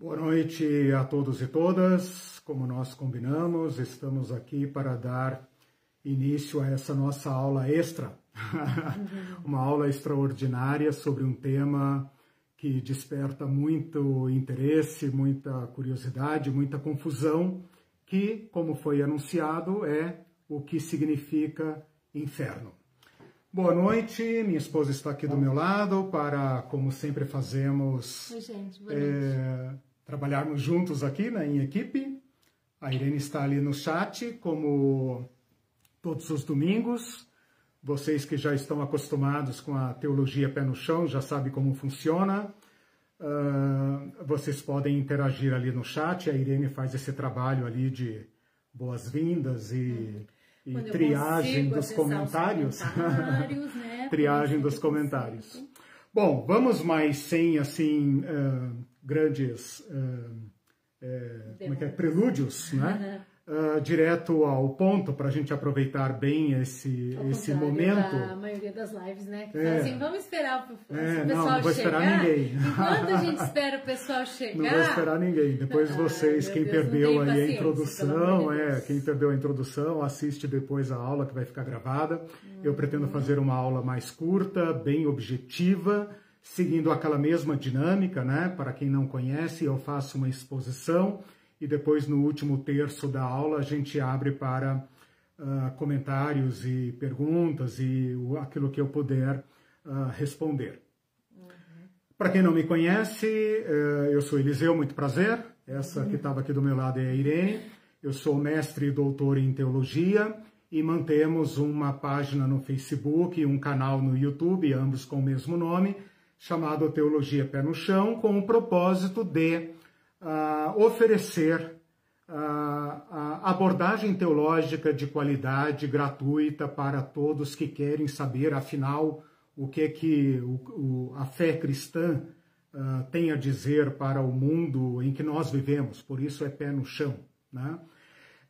Boa noite a todos e todas. Como nós combinamos, estamos aqui para dar início a essa nossa aula extra. Uma aula extraordinária sobre um tema que desperta muito interesse, muita curiosidade, muita confusão, que, como foi anunciado, é o que significa inferno. Boa noite, minha esposa está aqui do meu lado para, como sempre fazemos, Oi, gente. Boa é, trabalharmos juntos aqui né, em equipe. A Irene está ali no chat, como todos os domingos. Vocês que já estão acostumados com a teologia pé no chão já sabem como funciona. Uh, vocês podem interagir ali no chat. A Irene faz esse trabalho ali de boas-vindas e. E triagem dos comentários. comentários né, triagem dos comentários. Bom, vamos mais sem assim uh, grandes uh, como é que é? prelúdios, né? uh, direto ao ponto para a gente aproveitar bem esse, esse momento. A maioria das lives, né? Que é. assim, vamos esperar o, é, pessoal não, não vou chegar. esperar ninguém. Enquanto a gente espera o pessoal chegar. Não vou esperar ninguém. Depois vocês, quem Deus, perdeu aí a introdução, é, quem perdeu a introdução, assiste depois a aula que vai ficar gravada. Hum. Eu pretendo fazer uma aula mais curta, bem objetiva seguindo aquela mesma dinâmica, né? Para quem não conhece, eu faço uma exposição e depois no último terço da aula a gente abre para uh, comentários e perguntas e aquilo que eu puder uh, responder. Uhum. Para quem não me conhece, uh, eu sou Eliseu, muito prazer. Essa uhum. que estava aqui do meu lado é a Irene. Eu sou mestre e doutor em teologia e mantemos uma página no Facebook e um canal no YouTube, ambos com o mesmo nome, chamado Teologia Pé no Chão, com o propósito de uh, oferecer uh, abordagem teológica de qualidade gratuita para todos que querem saber, afinal, o que é que o, o, a fé cristã uh, tem a dizer para o mundo em que nós vivemos. Por isso é pé no chão. Né?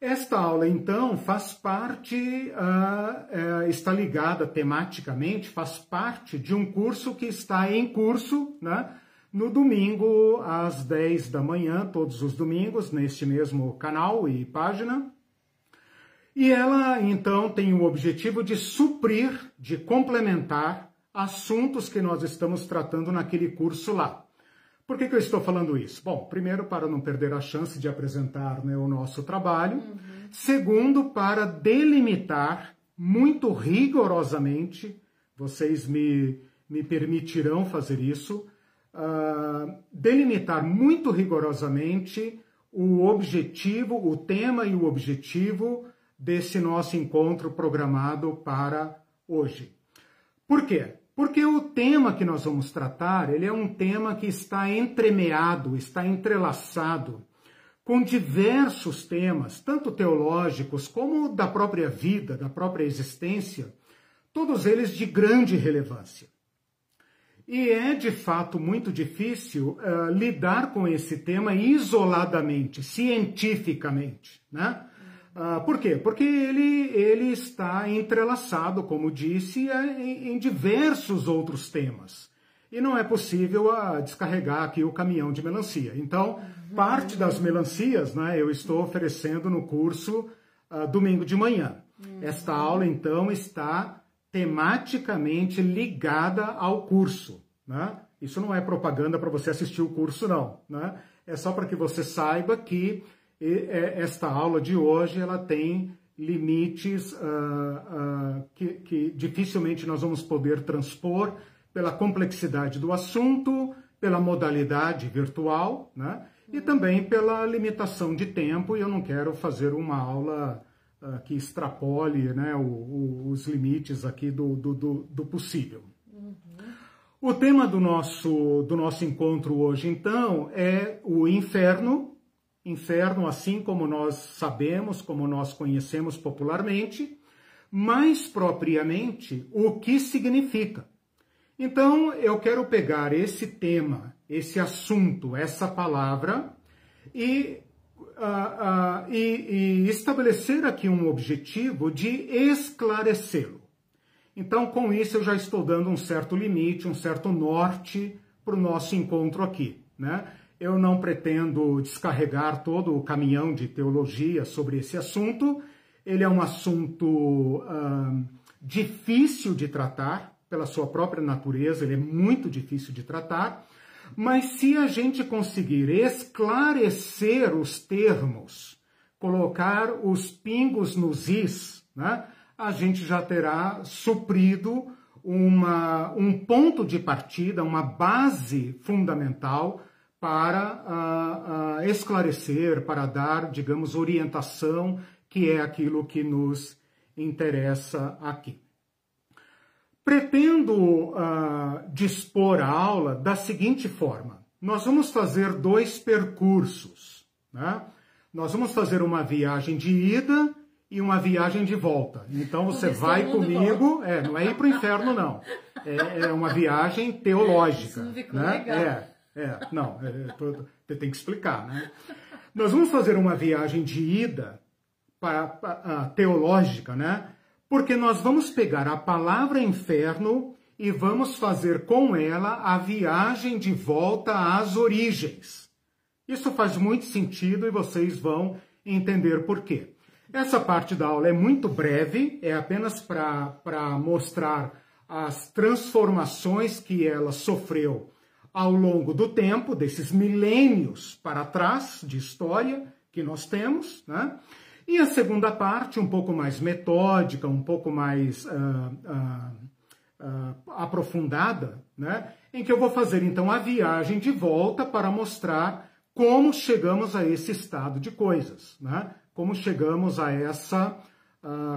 Esta aula, então, faz parte, uh, uh, está ligada tematicamente, faz parte de um curso que está em curso, né? no domingo às 10 da manhã, todos os domingos, neste mesmo canal e página. E ela então tem o objetivo de suprir, de complementar assuntos que nós estamos tratando naquele curso lá. Por que, que eu estou falando isso? Bom, primeiro, para não perder a chance de apresentar né, o nosso trabalho. Uhum. Segundo, para delimitar muito rigorosamente, vocês me, me permitirão fazer isso, uh, delimitar muito rigorosamente o objetivo, o tema e o objetivo desse nosso encontro programado para hoje. Por quê? Porque o tema que nós vamos tratar, ele é um tema que está entremeado, está entrelaçado com diversos temas, tanto teológicos como da própria vida, da própria existência, todos eles de grande relevância. E é de fato muito difícil uh, lidar com esse tema isoladamente, cientificamente, né? Uh, por quê? Porque ele, ele está entrelaçado, como disse, é, em, em diversos outros temas. E não é possível uh, descarregar aqui o caminhão de melancia. Então, parte das melancias né, eu estou oferecendo no curso uh, domingo de manhã. Esta aula, então, está tematicamente ligada ao curso. Né? Isso não é propaganda para você assistir o curso, não. Né? É só para que você saiba que é, esta aula de hoje ela tem limites uh, uh, que, que dificilmente nós vamos poder transpor pela complexidade do assunto, pela modalidade virtual, né? e também pela limitação de tempo, e eu não quero fazer uma aula uh, que extrapole né, o, o, os limites aqui do, do, do, do possível. Uhum. O tema do nosso, do nosso encontro hoje, então, é o inferno. Inferno, assim como nós sabemos, como nós conhecemos popularmente, mais propriamente o que significa. Então, eu quero pegar esse tema, esse assunto, essa palavra e uh, uh, e, e estabelecer aqui um objetivo de esclarecê-lo. Então, com isso, eu já estou dando um certo limite, um certo norte para o nosso encontro aqui. Né? Eu não pretendo descarregar todo o caminhão de teologia sobre esse assunto. Ele é um assunto difícil de tratar, pela sua própria natureza, ele é muito difícil de tratar. Mas se a gente conseguir esclarecer os termos, colocar os pingos nos is, né, a gente já terá suprido uma, um ponto de partida, uma base fundamental para uh, uh, esclarecer, para dar, digamos, orientação, que é aquilo que nos interessa aqui. Pretendo uh, dispor a aula da seguinte forma: nós vamos fazer dois percursos. Né? Nós vamos fazer uma viagem de ida e uma viagem de volta. Então você vai comigo, é, não é ir para o inferno, não. É, é, uma viagem teológica. Né? legal. É, é, não, é, você tem que explicar, né? Nós vamos fazer uma viagem de ida para, para, teológica, né? Porque nós vamos pegar a palavra inferno e vamos fazer com ela a viagem de volta às origens. Isso faz muito sentido e vocês vão entender por quê. Essa parte da aula é muito breve, é apenas para mostrar as transformações que ela sofreu ao longo do tempo, desses milênios para trás de história que nós temos, né? E a segunda parte, um pouco mais metódica, um pouco mais uh, uh, uh, aprofundada, né? em que eu vou fazer então a viagem de volta para mostrar como chegamos a esse estado de coisas, né? como chegamos a essa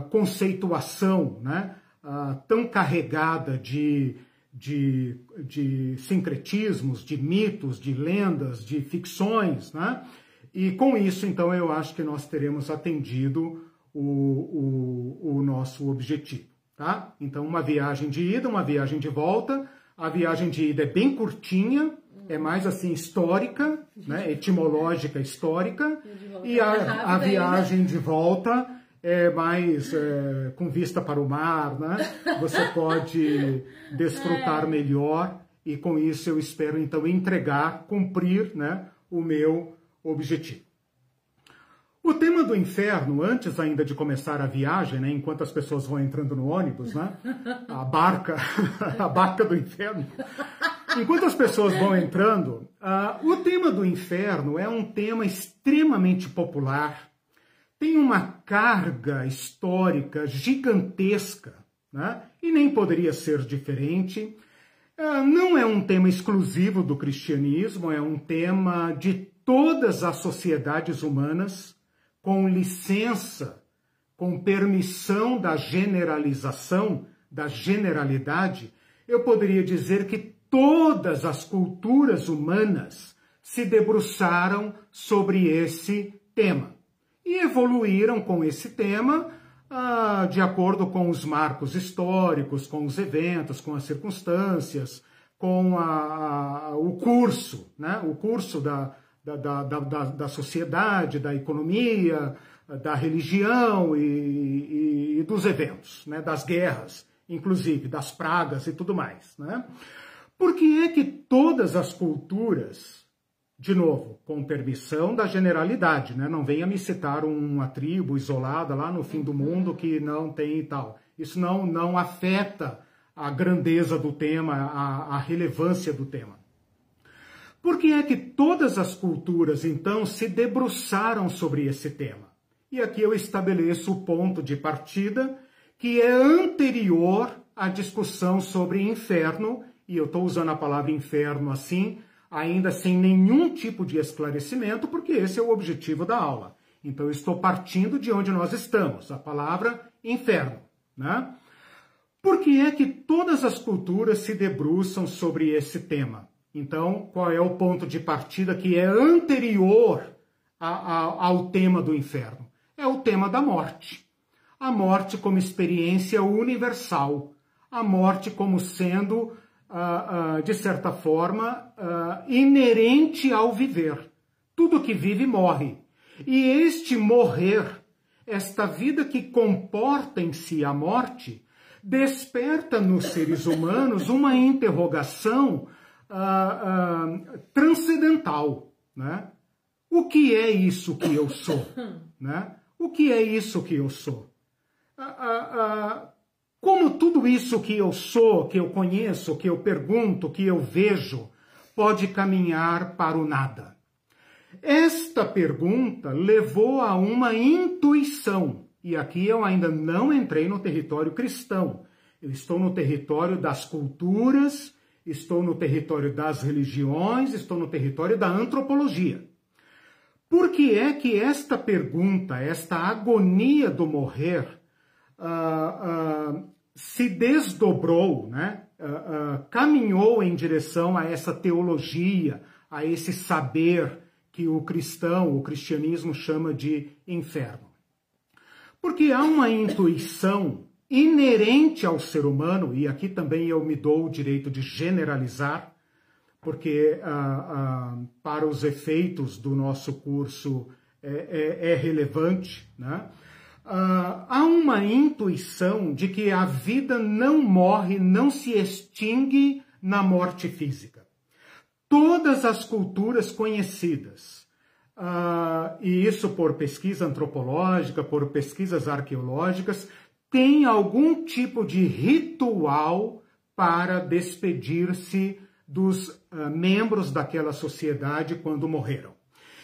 conceituação né? tão carregada de de, de sincretismos, de mitos, de lendas, de ficções, né? E com isso, então, eu acho que nós teremos atendido o, o, o nosso objetivo, tá? Então, uma viagem de ida, uma viagem de volta. A viagem de ida é bem curtinha, é mais assim histórica, né? etimológica histórica, e a, a viagem de volta é mais é, com vista para o mar, né? Você pode desfrutar é. melhor e com isso eu espero então entregar, cumprir, né, o meu objetivo. O tema do inferno, antes ainda de começar a viagem, né, enquanto as pessoas vão entrando no ônibus, né, a barca, a barca do inferno, enquanto as pessoas vão entrando, uh, o tema do inferno é um tema extremamente popular, tem uma carga histórica gigantesca, né? e nem poderia ser diferente. É, não é um tema exclusivo do cristianismo, é um tema de todas as sociedades humanas, com licença, com permissão da generalização, da generalidade, eu poderia dizer que todas as culturas humanas se debruçaram sobre esse tema e evoluíram com esse tema ah, de acordo com os marcos históricos, com os eventos, com as circunstâncias, com a, a, o curso, né? o curso da, da, da, da, da sociedade, da economia, da religião e, e, e, dos eventos, né? das guerras, inclusive, das pragas e tudo mais. Né? Por que é que todas as culturas de novo, com permissão da generalidade, né? Não venha me citar uma tribo isolada lá no fim do mundo que não tem e tal. Isso não, não afeta a grandeza do tema, a, a relevância do tema. Por que é que todas as culturas, então, se debruçaram sobre esse tema? E aqui eu estabeleço o ponto de partida que é anterior à discussão sobre inferno, e eu estou usando a palavra inferno assim, ainda sem nenhum tipo de esclarecimento, porque esse é o objetivo da aula. Então, estou partindo de onde nós estamos, a palavra inferno. Né? Por que é que todas as culturas se debruçam sobre esse tema? Então, qual é o ponto de partida que é anterior a, a, ao tema do inferno? É o tema da morte. A morte como experiência universal. A morte como sendo uh, uh, de certa forma, uh, inerente ao viver. Tudo que vive morre. E este morrer, esta vida que comporta em si a morte, desperta nos seres humanos uma interrogação transcendental. né? O que é isso que eu sou? né? O que é isso que eu sou? Ah, ah, ah, como tudo isso que eu sou, que eu conheço, que eu pergunto, que eu vejo, pode caminhar para o nada? Esta pergunta levou a uma intuição, e aqui eu ainda não entrei no território cristão. Eu estou no território das culturas, estou no território das religiões, estou no território da antropologia. Por que é que esta pergunta, esta agonia do morrer, uh, uh, se desdobrou, né? Uh, caminhou em direção a essa teologia, a esse saber que o cristão, o cristianismo chama de inferno? Porque há uma intuição inerente ao ser humano, e aqui também eu me dou o direito de generalizar, porque ah, para os efeitos do nosso curso é, é, é relevante, né? Ah, há uma intuição de que a vida não morre, não se extingue na morte física. Todas as culturas conhecidas, Uh, e isso por pesquisa antropológica, por pesquisas arqueológicas, tem algum tipo de ritual para despedir-se dos uh, membros daquela sociedade quando morreram.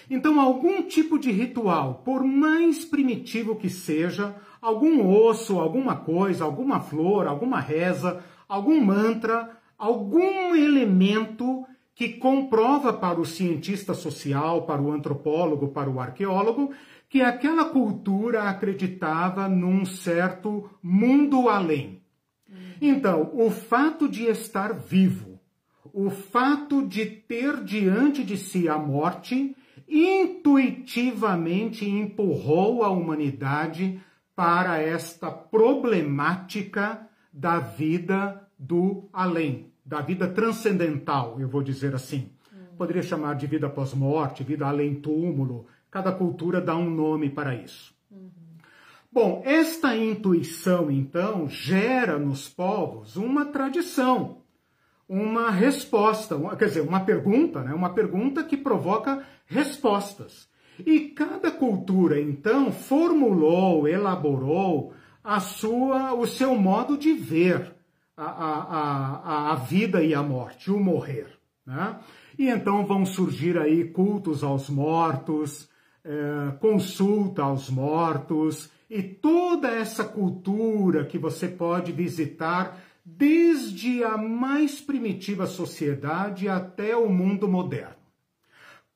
Então, algum tipo de ritual, por mais primitivo que seja, algum osso, alguma coisa, alguma flor, alguma reza, algum mantra, algum elemento que comprova para o cientista social, para o antropólogo, para o arqueólogo, que aquela cultura acreditava num certo mundo além. Então, o fato de estar vivo, o fato de ter diante de si a morte, intuitivamente empurrou a humanidade para esta problemática da vida do além, da vida transcendental, eu vou dizer assim. Poderia chamar de vida pós-morte, vida além túmulo, Cada cultura dá um nome para isso. Bom, esta intuição, então, gera nos povos uma tradição, uma resposta, quer dizer, uma pergunta, né? uma pergunta que provoca respostas. E cada cultura, então, formulou, elaborou a sua, o seu modo de ver a, a, a, a vida e a morte, o morrer. Né? E então vão surgir aí cultos aos mortos, é, consulta aos mortos e toda essa cultura que você pode visitar desde a mais primitiva sociedade até o mundo moderno.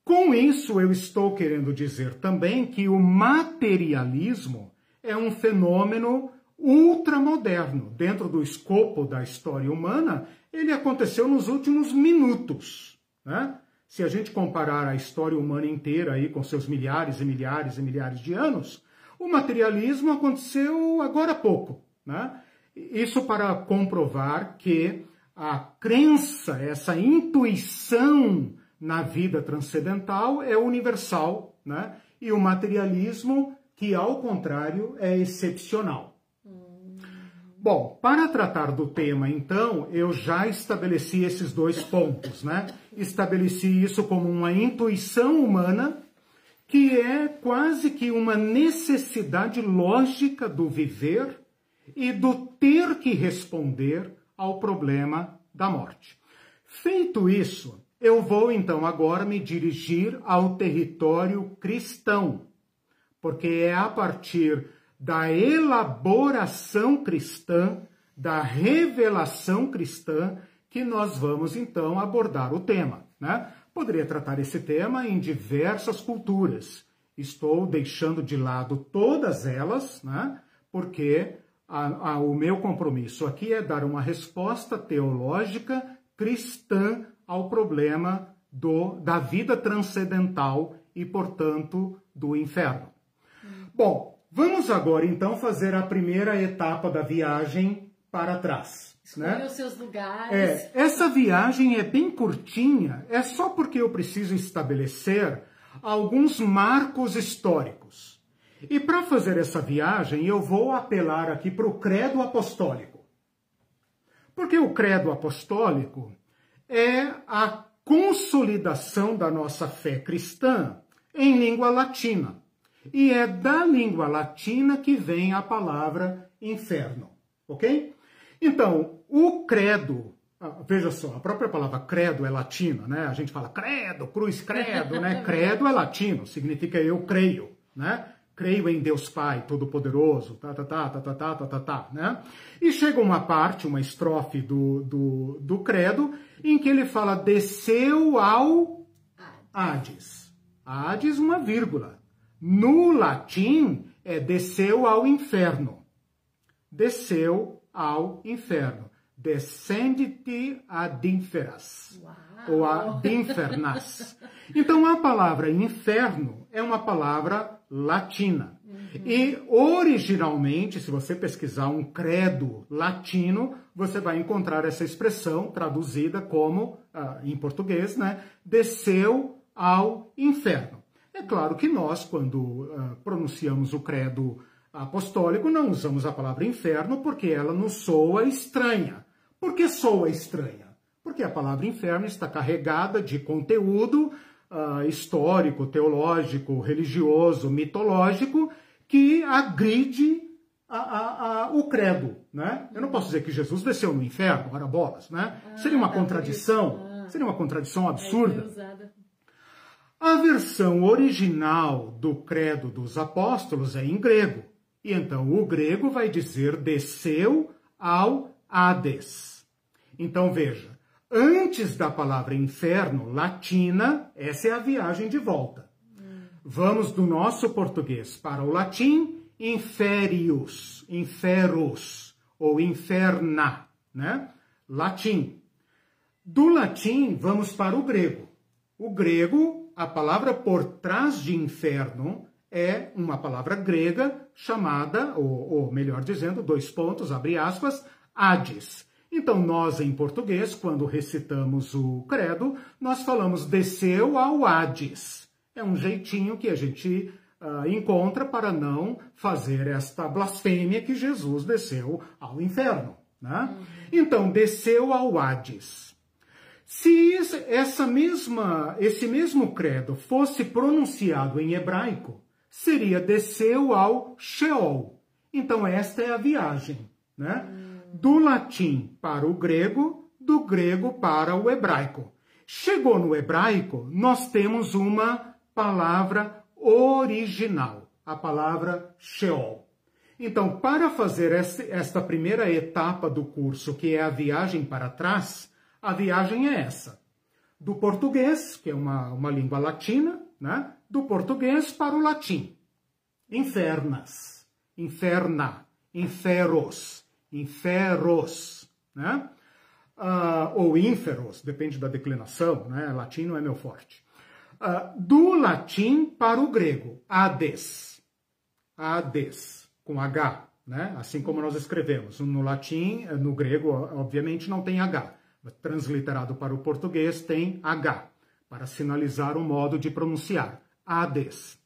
Com isso, eu estou querendo dizer também que o materialismo é um fenômeno ultramoderno. Dentro do escopo da história humana, ele aconteceu nos últimos minutos. Né? se a gente comparar a história humana inteira aí com seus milhares e milhares e milhares de anos, o materialismo aconteceu agora há pouco, né? Isso para comprovar que a crença, essa intuição na vida transcendental é universal, né? E o materialismo, que ao contrário, é excepcional. Bom, para tratar do tema, então, eu já estabeleci esses dois pontos, né? Estabeleci isso como uma intuição humana, que é quase que uma necessidade lógica do viver e do ter que responder ao problema da morte. Feito isso, eu vou então agora me dirigir ao território cristão, porque é a partir da elaboração cristã, da revelação cristã, que nós vamos então abordar o tema. Né? Poderia tratar esse tema em diversas culturas. Estou deixando de lado todas elas, né? porque a, a, o meu compromisso aqui é dar uma resposta teológica cristã ao problema do, da vida transcendental e, portanto, do inferno. Bom, Vamos agora então fazer a primeira etapa da viagem para trás. Escolha né? os seus lugares. É, essa viagem é bem curtinha, é só porque eu preciso estabelecer alguns marcos históricos. E para fazer essa viagem, eu vou apelar aqui para o credo apostólico. Porque o credo apostólico é a consolidação da nossa fé cristã em língua latina. E é da língua latina que vem a palavra inferno, ok? Então, o credo, ah, veja só, a própria palavra credo é latina, né? A gente fala credo, cruz credo, né? Credo é latino, significa eu creio, né? Creio em Deus Pai Todo-Poderoso, tá, tá, tá, tá, tá, tá, tá, tá, tá, né? E chega uma parte, uma estrofe do, do, do credo, em que ele fala desceu ao Hades. Hades, uma vírgula. No latim, é desceu ao inferno. Desceu ao inferno. Descendite ad inferas. Ou ad infernas. Então, a palavra inferno é uma palavra latina. Uhum. E originalmente, se você pesquisar um credo latino, você vai encontrar essa expressão traduzida como, uh, em português, né? Desceu ao inferno. É claro que nós, quando uh, pronunciamos o credo apostólico, não usamos a palavra inferno porque ela nos soa estranha. Por que soa estranha? Porque a palavra inferno está carregada de conteúdo uh, histórico, teológico, religioso, mitológico, que agride a, a, a, o credo. Né? Eu não posso dizer que Jesus desceu no inferno, ora bolas. Né? Ah, seria uma tá contradição, ah. seria uma contradição absurda. A versão original do Credo dos Apóstolos é em grego. E então o grego vai dizer desceu ao Hades. Então veja, antes da palavra inferno, latina, essa é a viagem de volta. Vamos do nosso português para o latim, inferius, inferus ou inferna, né? Latim. Do latim, vamos para o grego. O grego a palavra por trás de inferno é uma palavra grega chamada, ou, ou, melhor dizendo, dois pontos, abre aspas, Hades. Então, nós em português, quando recitamos o credo, nós falamos desceu ao Hades. É um jeitinho que a gente uh, encontra para não fazer esta blasfêmia que Jesus desceu ao inferno. Né? Uhum. Então, desceu ao Hades. Se essa mesma, esse mesmo credo fosse pronunciado em hebraico, seria desceu ao Sheol. Então esta é a viagem, né? Do latim para o grego, do grego para o hebraico. Chegou no hebraico, nós temos uma palavra original, a palavra Sheol. Então, para fazer esta primeira etapa do curso, que é a viagem para trás, a viagem é essa. Do português, que é uma, uma língua latina, né? do português para o latim. Infernas, inferna, inferos, inferos, né? Uh, ou ínferos, depende da declinação, né? Latim não é meu forte. Uh, do latim para o grego, Hades. Hades, com H, né? Assim como nós escrevemos. No latim, no grego, obviamente, não tem H transliterado para o português, tem H, para sinalizar o modo de pronunciar. Hades.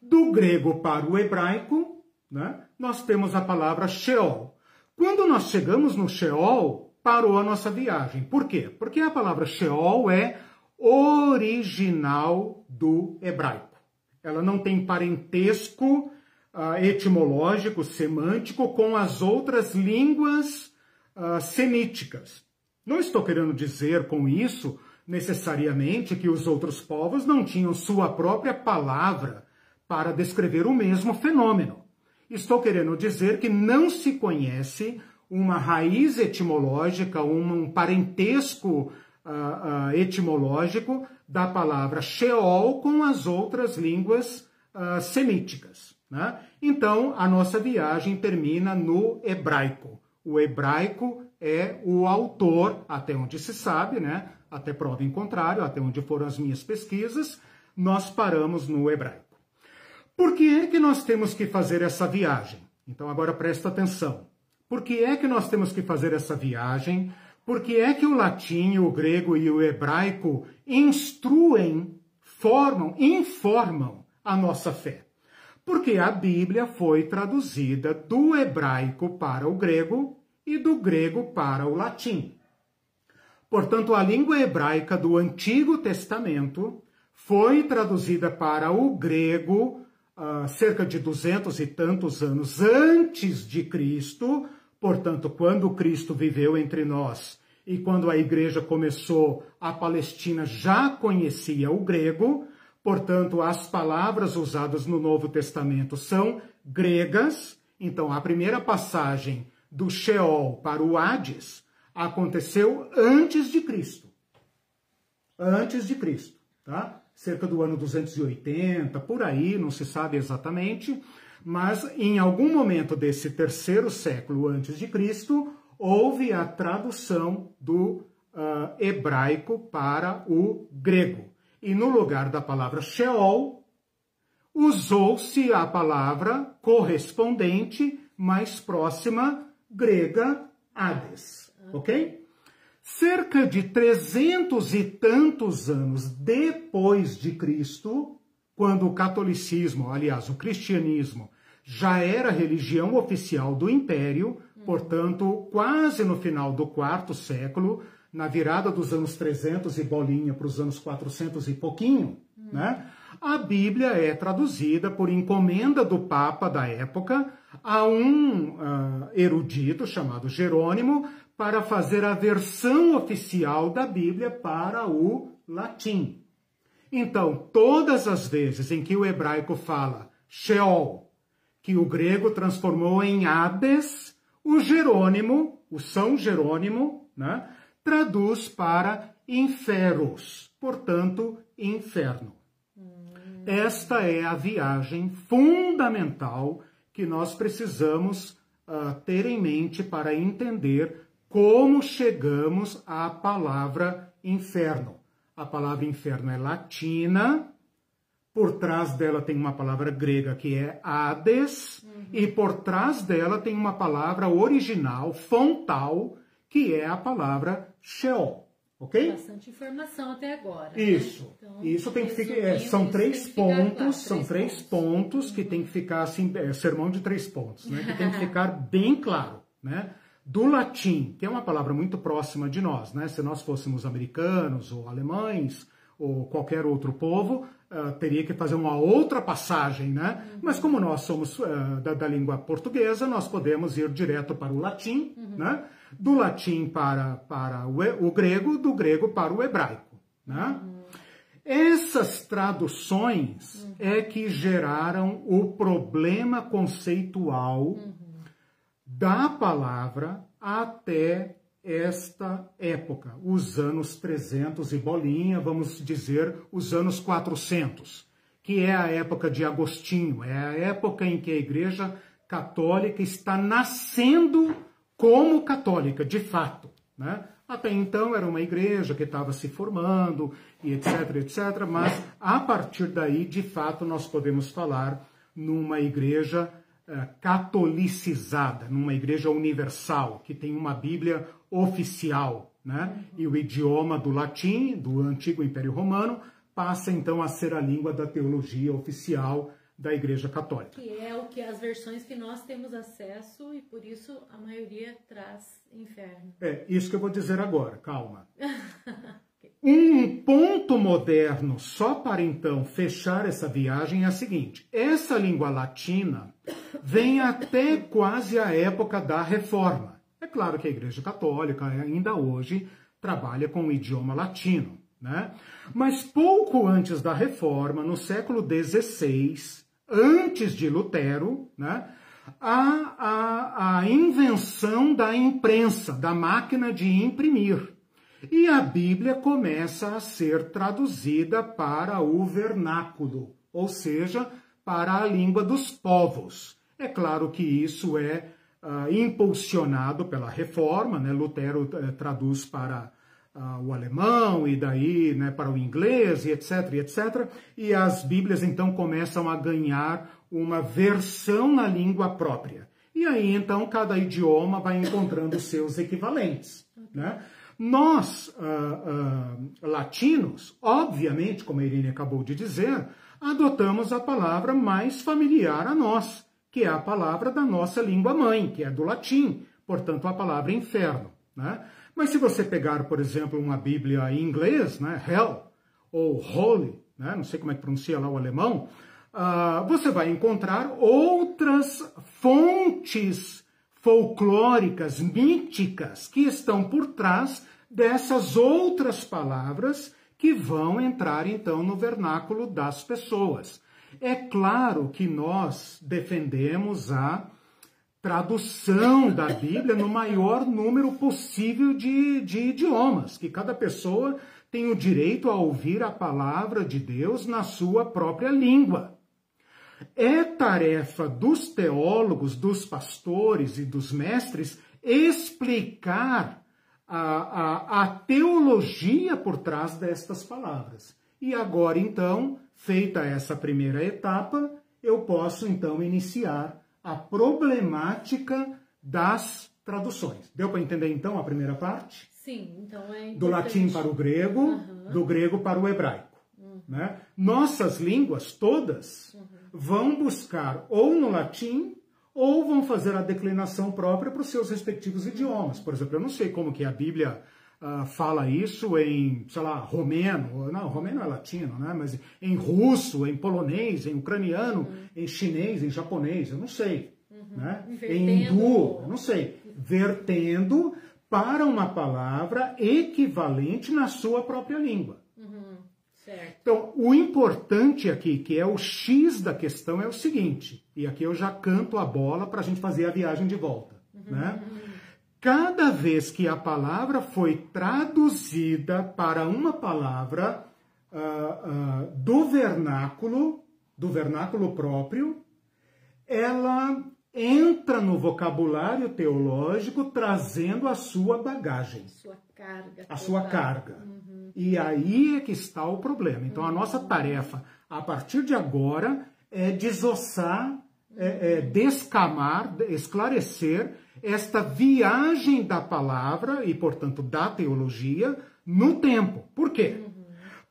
Do grego para o hebraico, né, nós temos a palavra Sheol. Quando nós chegamos no Sheol, parou a nossa viagem. Por quê? Porque a palavra Sheol é original do hebraico. Ela não tem parentesco uh, etimológico, semântico com as outras línguas uh, semíticas. Não estou querendo dizer com isso necessariamente que os outros povos não tinham sua própria palavra para descrever o mesmo fenômeno. Estou querendo dizer que não se conhece uma raiz etimológica, um parentesco uh, uh, etimológico da palavra Sheol com as outras línguas uh, semíticas. Né? Então, a nossa viagem termina no hebraico. O hebraico é o autor, até onde se sabe, né? até prova em contrário, até onde foram as minhas pesquisas, nós paramos no hebraico. Por que é que nós temos que fazer essa viagem? Então agora presta atenção. Por que é que nós temos que fazer essa viagem? Por que é que o latim, o grego e o hebraico instruem, formam, informam a nossa fé? Porque a Bíblia foi traduzida do hebraico para o grego e do grego para o latim. Portanto, a língua hebraica do Antigo Testamento foi traduzida para o grego cerca de duzentos e tantos anos antes de Cristo. Portanto, quando Cristo viveu entre nós e quando a igreja começou, a Palestina já conhecia o grego. Portanto, as palavras usadas no Novo Testamento são gregas. Então, a primeira passagem do Sheol para o Hades aconteceu antes de Cristo. Antes de Cristo, tá? Cerca do ano 280, por aí, não se sabe exatamente, mas em algum momento desse terceiro século antes de Cristo, houve a tradução do uh, hebraico para o grego. E no lugar da palavra Sheol, usou-se a palavra correspondente mais próxima grega Hades, ok? Cerca de trezentos e tantos anos depois de Cristo, quando o catolicismo, aliás, o cristianismo, já era religião oficial do império, portanto, quase no final do quarto século, na virada dos anos 300 e bolinha para os anos 400 e pouquinho, né? A Bíblia é traduzida por encomenda do Papa da época a um uh, erudito chamado Jerônimo para fazer a versão oficial da Bíblia para o latim. Então, todas as vezes em que o hebraico fala Sheol, que o grego transformou em Hades, o Jerônimo, o São Jerônimo, né, traduz para inferos, portanto, inferno. Esta é a viagem fundamental que nós precisamos uh, ter em mente para entender como chegamos à palavra inferno. A palavra inferno é latina, por trás dela tem uma palavra grega que é Hades, uhum. e por trás dela tem uma palavra original, fontal, que é a palavra Sheol. Ok? Bastante informação até agora. Né? Isso. Né? Então, isso tem que ficar. É, são três pontos, são três, três pontos, que tem que ficar assim, é, sermão de três pontos, né? Que tem que ficar bem claro, né? Do latim, que é uma palavra muito próxima de nós, né? Se nós fôssemos americanos ou alemães ou qualquer outro povo, uh, teria que fazer uma outra passagem, né? Uhum. Mas como nós somos uh, da, da, língua portuguesa, nós podemos ir direto para o latim, uhum. né? do latim para, para o, o, grego, do grego para o hebraico. Né? Uhum. Essas traduções uhum. é que geraram o problema conceitual uhum. Da palavra até esta época, os anos 300 e bolinha, vamos dizer, os anos 400, que é a época de Agostinho, é a época em que a Igreja Católica está nascendo como católica, de fato. Né? Até então era uma igreja que estava se formando e etc, etc, mas a partir daí, de fato, nós podemos falar numa igreja uh, catolicizada, numa igreja universal, que tem uma Bíblia oficial, né? E o idioma do latim, do antigo Império Romano, passa então a ser a língua da teologia oficial da Igreja Católica. Que é o que as versões que nós temos acesso e por isso a maioria traz inferno. É, isso que eu vou dizer agora, calma. Um ponto moderno, só para então fechar essa viagem, é a seguinte: essa língua latina vem até quase a época da reforma. É claro que a Igreja Católica ainda hoje trabalha com o idioma latino, né? Mas pouco antes da reforma, no século XVI, antes de Lutero, né, a, a, a invenção da imprensa, da máquina de imprimir. E a Bíblia começa a ser traduzida para o vernáculo, ou seja, para a língua dos povos. É claro que isso é uh, impulsionado pela reforma, né? Lutero uh, traduz para uh, o alemão e daí né, para o inglês e etc, e etc. E as Bíblias então começam a ganhar uma versão na língua própria. E aí então cada idioma vai encontrando seus equivalentes. Né? Nós, uh, uh, latinos, obviamente, como a Irene acabou de dizer, adotamos a palavra mais familiar a nós, que é a palavra da nossa língua mãe, que é do latim, portanto, a palavra inferno. Né? Mas se você pegar, por exemplo, uma Bíblia em inglês, né, Hell ou Holy, né, não sei como é que pronuncia lá o alemão, uh, você vai encontrar outras fontes folclóricas, míticas, que estão por trás dessas outras palavras que vão entrar então no vernáculo das pessoas. É claro que nós defendemos a tradução da Bíblia no maior número possível de, de idiomas, que cada pessoa tem o direito a ouvir a palavra de Deus na sua própria língua. É tarefa dos teólogos, dos pastores e dos mestres explicar a, a, a teologia por trás destas palavras. E agora, então, feita essa primeira etapa, eu posso então iniciar a problemática das traduções. Deu para entender então a primeira parte? Sim, então é importante. Do latim para o grego, uhum. do grego para o hebraico. Uhum. Né? Nossas línguas todas uhum. Vão buscar ou no latim ou vão fazer a declinação própria para os seus respectivos idiomas. Por exemplo, eu não sei como que a Bíblia uh, fala isso em, sei lá, romeno, não, romeno é latino, né? Mas em russo, em polonês, em ucraniano, uhum. em chinês, em japonês, eu não sei. Uhum. Né? Em hindu, eu não sei. Vertendo para uma palavra equivalente na sua própria língua. Uhum. Então, o importante aqui, que é o X da questão, é o seguinte, e aqui eu já canto a bola para a gente fazer a viagem de volta. Uhum. Né? cada vez que a palavra foi traduzida para uma palavra uh, uh, do vernáculo, do vernáculo próprio, ela entra no vocabulário teológico trazendo a sua bagagem. Sua carga. A sua carga. Uhum. E aí é que está o problema. Então, a nossa tarefa, a partir de agora, é desossar, é, é descamar, esclarecer esta viagem da palavra e, portanto, da teologia no tempo. Por quê?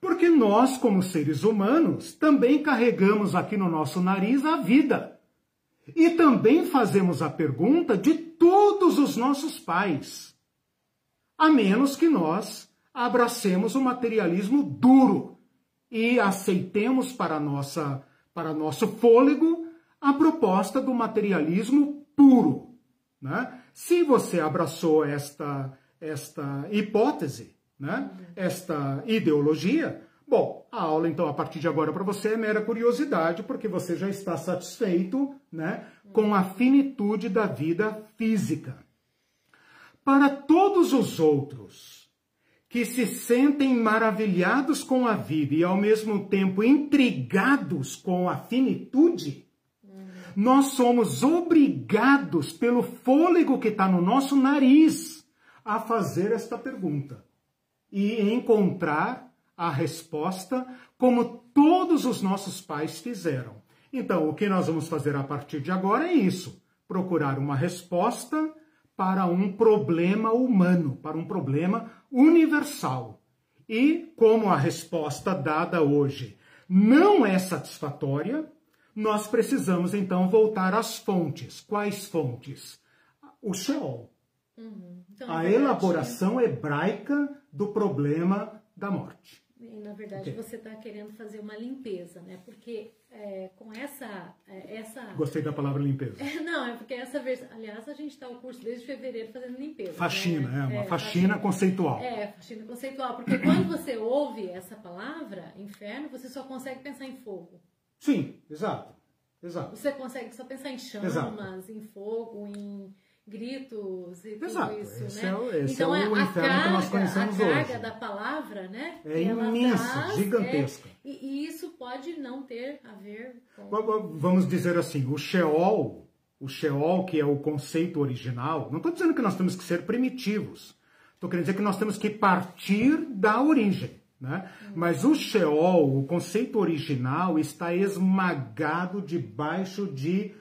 Porque nós, como seres humanos, também carregamos aqui no nosso nariz a vida. E também fazemos a pergunta de todos os nossos pais. A menos que nós abracemos o materialismo duro e aceitemos para, nossa, para nosso fôlego a proposta do materialismo puro. Né? Se você abraçou esta, esta hipótese, né? esta ideologia, bom, a aula então a partir de agora para você é mera curiosidade, porque você já está satisfeito né? com a finitude da vida física. Para todos os outros que se sentem maravilhados com a vida e ao mesmo tempo intrigados com a finitude, nós somos obrigados, pelo fôlego que está no nosso nariz, a fazer esta pergunta e encontrar a resposta como todos os nossos pais fizeram. Então, o que nós vamos fazer a partir de agora é isso: procurar uma resposta para um problema humano, para um problema universal. E como a resposta dada hoje não é satisfatória, nós precisamos então voltar às fontes. Quais fontes? O Sheol. Uhum. Então, a elaboração hebraica do problema da morte. Na verdade, okay. você está querendo fazer uma limpeza, né? Porque é, com essa, é, essa. Gostei da palavra limpeza. É, não, é porque essa versão. Aliás, a gente está o curso desde fevereiro fazendo limpeza. Faxina, né? é, uma é, faxina, faxina, conceitual. É, faxina conceitual. Porque quando você ouve essa palavra, inferno, você só consegue pensar em fogo. Sim, exato. exato. Você consegue só pensar em chamas, exato. em fogo, em gritos e tudo Exato. isso, esse né? É, esse então, é o inferno carga, que nós conhecemos hoje. A carga da palavra, né? É imensa, traz, gigantesca. É, e, isso pode não ter a ver com... Vamos dizer assim, o Sheol, o Sheol, que é o conceito original, não estou dizendo que nós temos que ser primitivos. Estou querendo dizer que nós temos que partir da origem. Né? Mas o Sheol, o conceito original, está esmagado debaixo de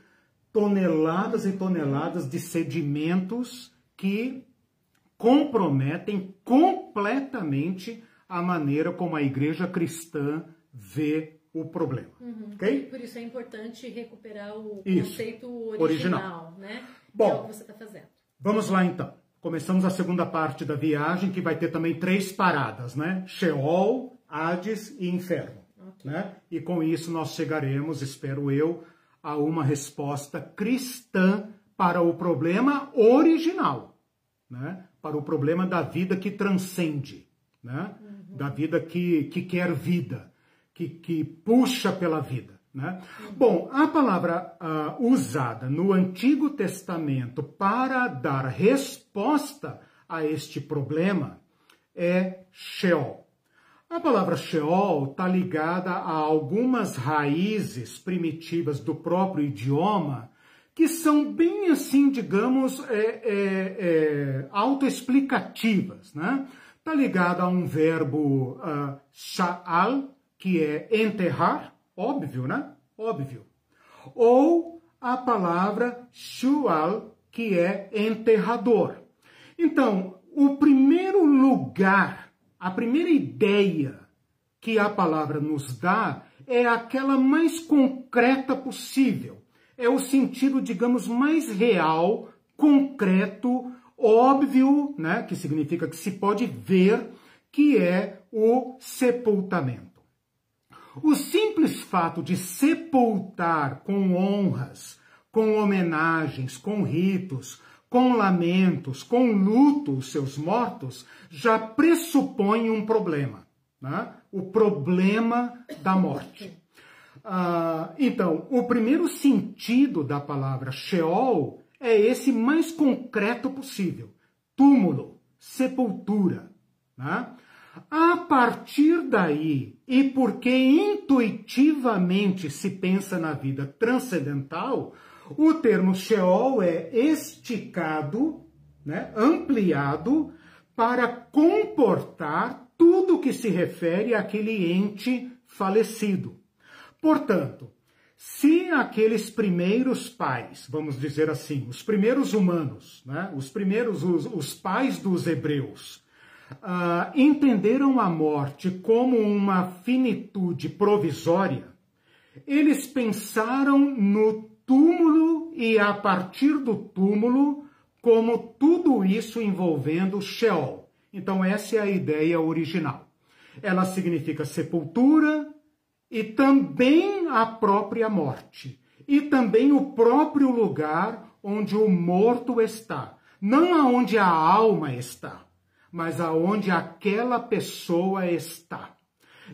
toneladas e toneladas de sedimentos que comprometem completamente a maneira como a igreja cristã vê o problema. Uhum. Okay? Por isso é importante recuperar o isso. conceito original, original. né? Bom, é o que você está fazendo. Vamos lá então. começamos a segunda parte da viagem, que vai ter também três paradas, né? Sheol, Hades e Inferno. Okay. Né? E com isso nós chegaremos, espero eu, a uma resposta cristã para o problema original, né? para o problema da vida que transcende, né? Uhum. da vida que, que quer vida, que, que puxa pela vida. Né? Uhum. Bom, a palavra uh, usada no Antigo Testamento para dar resposta a este problema é Sheol. A palavra Sheol está ligada a algumas raízes primitivas do próprio idioma que são bem assim, digamos, é, é, é, autoexplicativas, né? Está ligada a um verbo uh, sha'al, que é enterrar, óbvio, né? Óbvio. Ou a palavra shual, que é enterrador. Então, o primeiro lugar, a primeira ideia que a palavra nos dá é aquela mais concreta possível é o sentido, digamos, mais real, concreto, óbvio, né, que significa que se pode ver, que é o sepultamento. O simples fato de sepultar com honras, com homenagens, com ritos, com lamentos, com luto os seus mortos, já pressupõe um problema, né? o problema da morte. Ah, então, o primeiro sentido da palavra Sheol é esse mais concreto possível: túmulo, sepultura. Né? A partir daí, e porque intuitivamente se pensa na vida transcendental, o termo Sheol é esticado, né, ampliado, para comportar tudo que se refere àquele ente falecido. Portanto, se aqueles primeiros pais, vamos dizer assim, os primeiros humanos, né, os primeiros, os, os pais dos hebreus, uh, entenderam a morte como uma finitude provisória, eles pensaram no túmulo e a partir do túmulo como tudo isso envolvendo Sheol. Então essa é a ideia original. Ela significa sepultura, e também a própria morte, e também o próprio lugar onde o morto está, não aonde a alma está, mas aonde aquela pessoa está.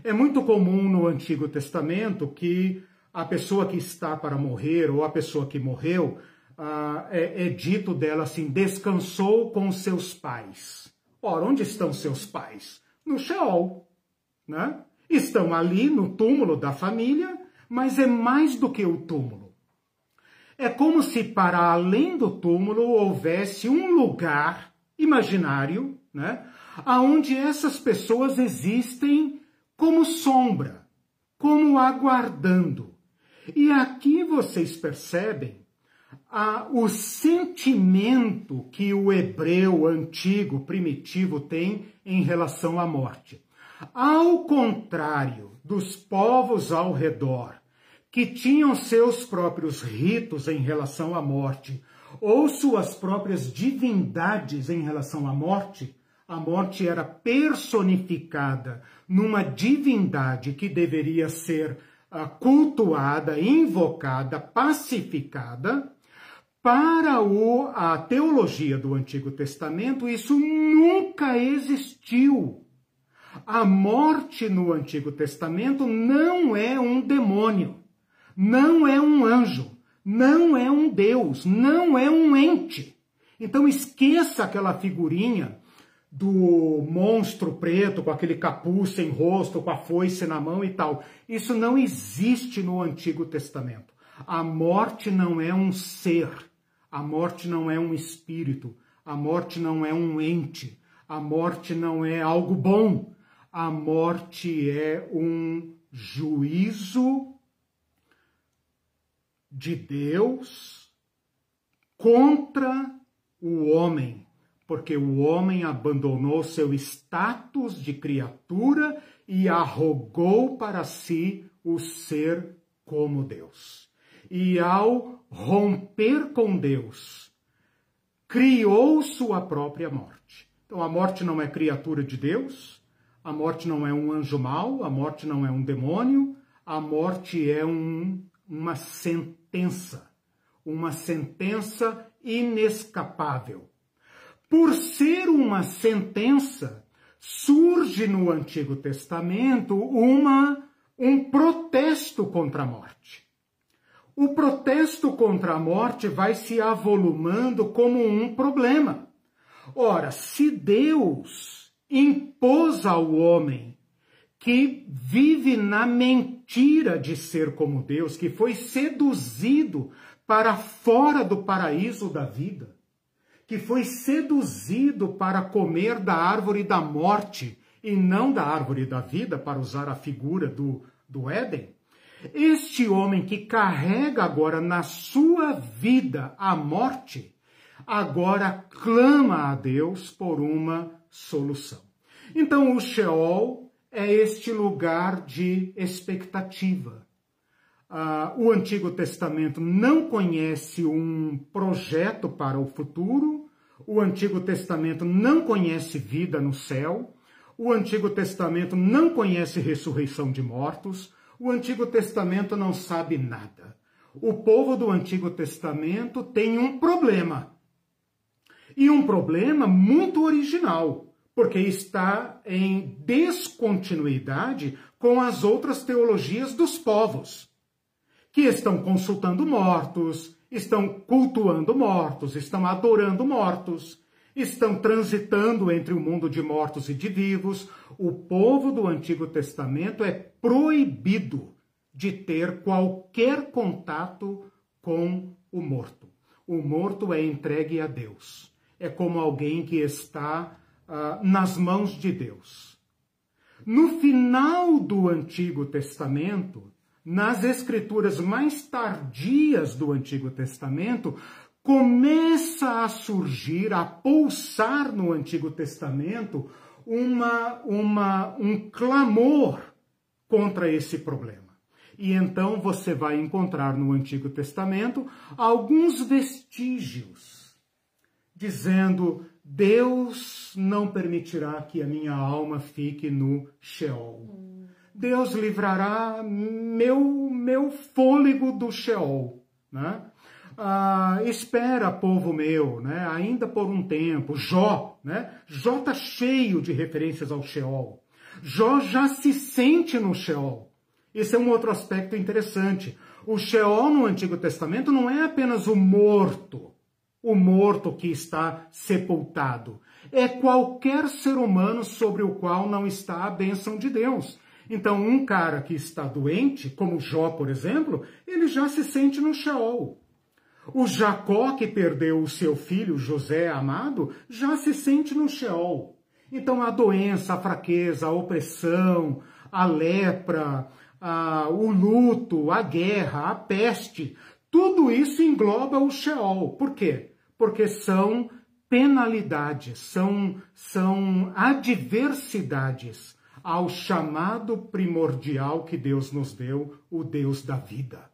É muito comum no Antigo Testamento que a pessoa que está para morrer ou a pessoa que morreu ah, é, é dito dela assim: descansou com seus pais. Ora, onde estão seus pais? No Sheol, né? Estão ali no túmulo da família, mas é mais do que o túmulo. É como se para além do túmulo houvesse um lugar imaginário, né, aonde essas pessoas existem como sombra, como aguardando. E aqui vocês percebem ah, o sentimento que o hebreu antigo, primitivo, tem em relação à morte. Ao contrário dos povos ao redor, que tinham seus próprios ritos em relação à morte, ou suas próprias divindades em relação à morte, a morte era personificada numa divindade que deveria ser cultuada, invocada, pacificada. Para o, a teologia do Antigo Testamento, isso nunca existiu. A morte no Antigo Testamento não é um demônio, não é um anjo, não é um Deus, não é um ente. Então esqueça aquela figurinha do monstro preto com aquele capuz sem rosto, com a foice na mão e tal. Isso não existe no Antigo Testamento. A morte não é um ser, a morte não é um espírito, a morte não é um ente, a morte não é algo bom, a morte é um juízo de Deus contra o homem, porque o homem abandonou seu status de criatura e arrogou para si o ser como Deus. E ao romper com Deus, criou sua própria morte. Então a morte não é criatura de Deus, a morte não é um anjo mau, a morte não é um demônio, a morte é um, uma sentença, uma sentença inescapável. Por ser uma sentença, surge no Antigo Testamento uma um protesto contra a morte. O protesto contra a morte vai se avolumando como um problema. Ora, se Deus impôs ao homem que vive na mentira de ser como Deus, que foi seduzido para fora do paraíso da vida, que foi seduzido para comer da árvore da morte e não da árvore da vida, para usar a figura do, do Éden. Este homem que carrega agora na sua vida a morte, agora clama a Deus por uma solução. Então, o Sheol é este lugar de expectativa, Uh, o Antigo Testamento não conhece um projeto para o futuro, o Antigo Testamento não conhece vida no céu, o Antigo Testamento não conhece ressurreição de mortos, o Antigo Testamento não sabe nada. O povo do Antigo Testamento tem um problema. E um problema muito original, porque está em descontinuidade com as outras teologias dos povos que estão consultando mortos, estão cultuando mortos, estão adorando mortos, estão transitando entre o mundo de mortos e de vivos. O povo do Antigo Testamento é proibido de ter qualquer contato com o morto. O morto é entregue a Deus. É como alguém que está uh, nas mãos de Deus. No final do Antigo Testamento, nas escrituras mais tardias do Antigo Testamento, começa a surgir, a pulsar no Antigo Testamento, uma, uma, um clamor contra esse problema. E então você vai encontrar no Antigo Testamento alguns vestígios dizendo: Deus não permitirá que a minha alma fique no Sheol. Deus livrará meu, meu fôlego do Sheol. Né? Ah, espera, povo meu, né? ainda por um tempo. Jó, né? Jó está cheio de referências ao Sheol. Jó já se sente no Sheol. Esse é um outro aspecto interessante. O Sheol no Antigo Testamento não é apenas o morto, o morto que está sepultado. É qualquer ser humano sobre o qual não está a bênção de Deus. Então, um cara que está doente, como Jó, por exemplo, ele já se sente no Sheol. O Jacó, que perdeu o seu filho José amado, já se sente no Sheol. Então, a doença, a fraqueza, a opressão, a lepra, a, o luto, a guerra, a peste, tudo isso engloba o Sheol. Por quê? Porque são penalidades, são, são adversidades ao chamado primordial que Deus nos deu, o Deus da vida,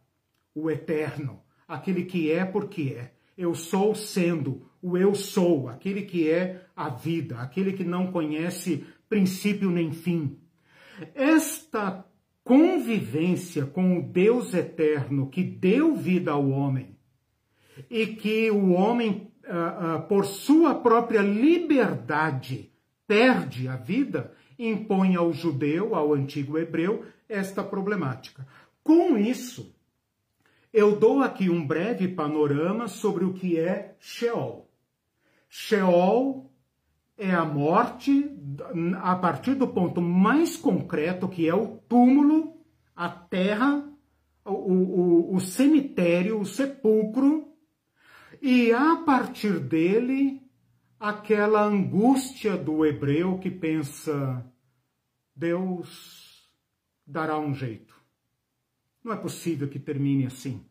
o eterno, aquele que é porque é. Eu sou sendo, o eu sou, aquele que é a vida, aquele que não conhece princípio nem fim. Esta convivência com o Deus eterno que deu vida ao homem e que o homem, uh, uh, por sua própria liberdade, perde a vida, impõe ao judeu, ao antigo hebreu, esta problemática. Com isso, eu dou aqui um breve panorama sobre o que é Sheol. Sheol é a morte a partir do ponto mais concreto, que é o túmulo, a terra, o, o, o cemitério, o sepulcro, e a partir dele aquela angústia do hebreu que pensa: Deus dará um jeito. Não é possível que termine assim.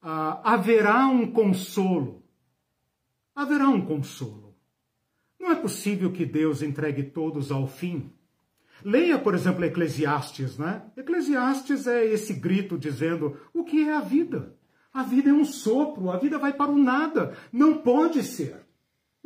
Ah, haverá um consolo. Haverá um consolo. Não é possível que Deus entregue todos ao fim. Leia, por exemplo, Eclesiastes, né? Eclesiastes é esse grito dizendo o que é a vida. A vida é um sopro, a vida vai para o nada. Não pode ser.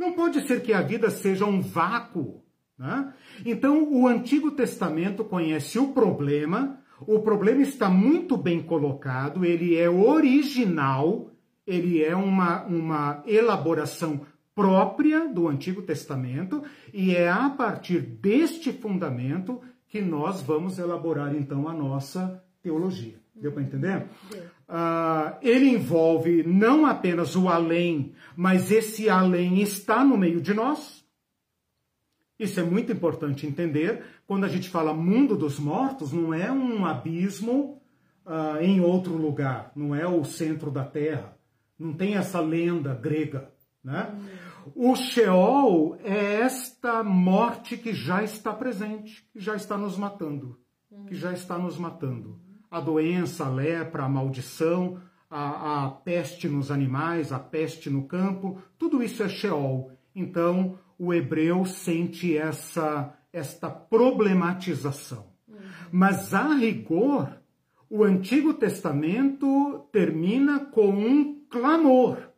Não pode ser que a vida seja um vácuo. Né? Então, o Antigo Testamento conhece o problema, o problema está muito bem colocado, ele é original, ele é uma, uma elaboração própria do Antigo Testamento, e é a partir deste fundamento que nós vamos elaborar então a nossa teologia. Deu para entender? Uh, ele envolve não apenas o além, mas esse além está no meio de nós. Isso é muito importante entender. Quando a gente fala mundo dos mortos, não é um abismo uh, em outro lugar, não é o centro da terra. Não tem essa lenda grega. Né? O Sheol é esta morte que já está presente, que já está nos matando, que já está nos matando. A doença, a lepra, a maldição, a, a peste nos animais, a peste no campo, tudo isso é Sheol. Então, o hebreu sente essa esta problematização. Mas a rigor, o Antigo Testamento termina com um clamor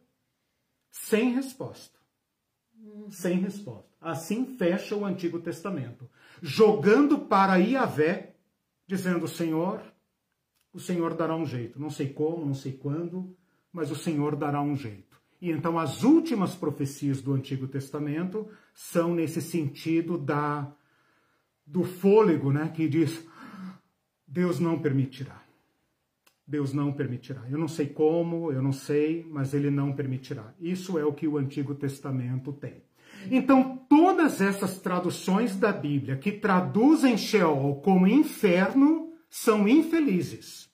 sem resposta. Sem resposta. Assim fecha o Antigo Testamento, jogando para Iavé, dizendo: Senhor, o Senhor dará um jeito. Não sei como, não sei quando, mas o Senhor dará um jeito. E então as últimas profecias do Antigo Testamento são nesse sentido da do fôlego, né, que diz: Deus não permitirá. Deus não permitirá. Eu não sei como, eu não sei, mas ele não permitirá. Isso é o que o Antigo Testamento tem. Então, todas essas traduções da Bíblia que traduzem Sheol como inferno são infelizes.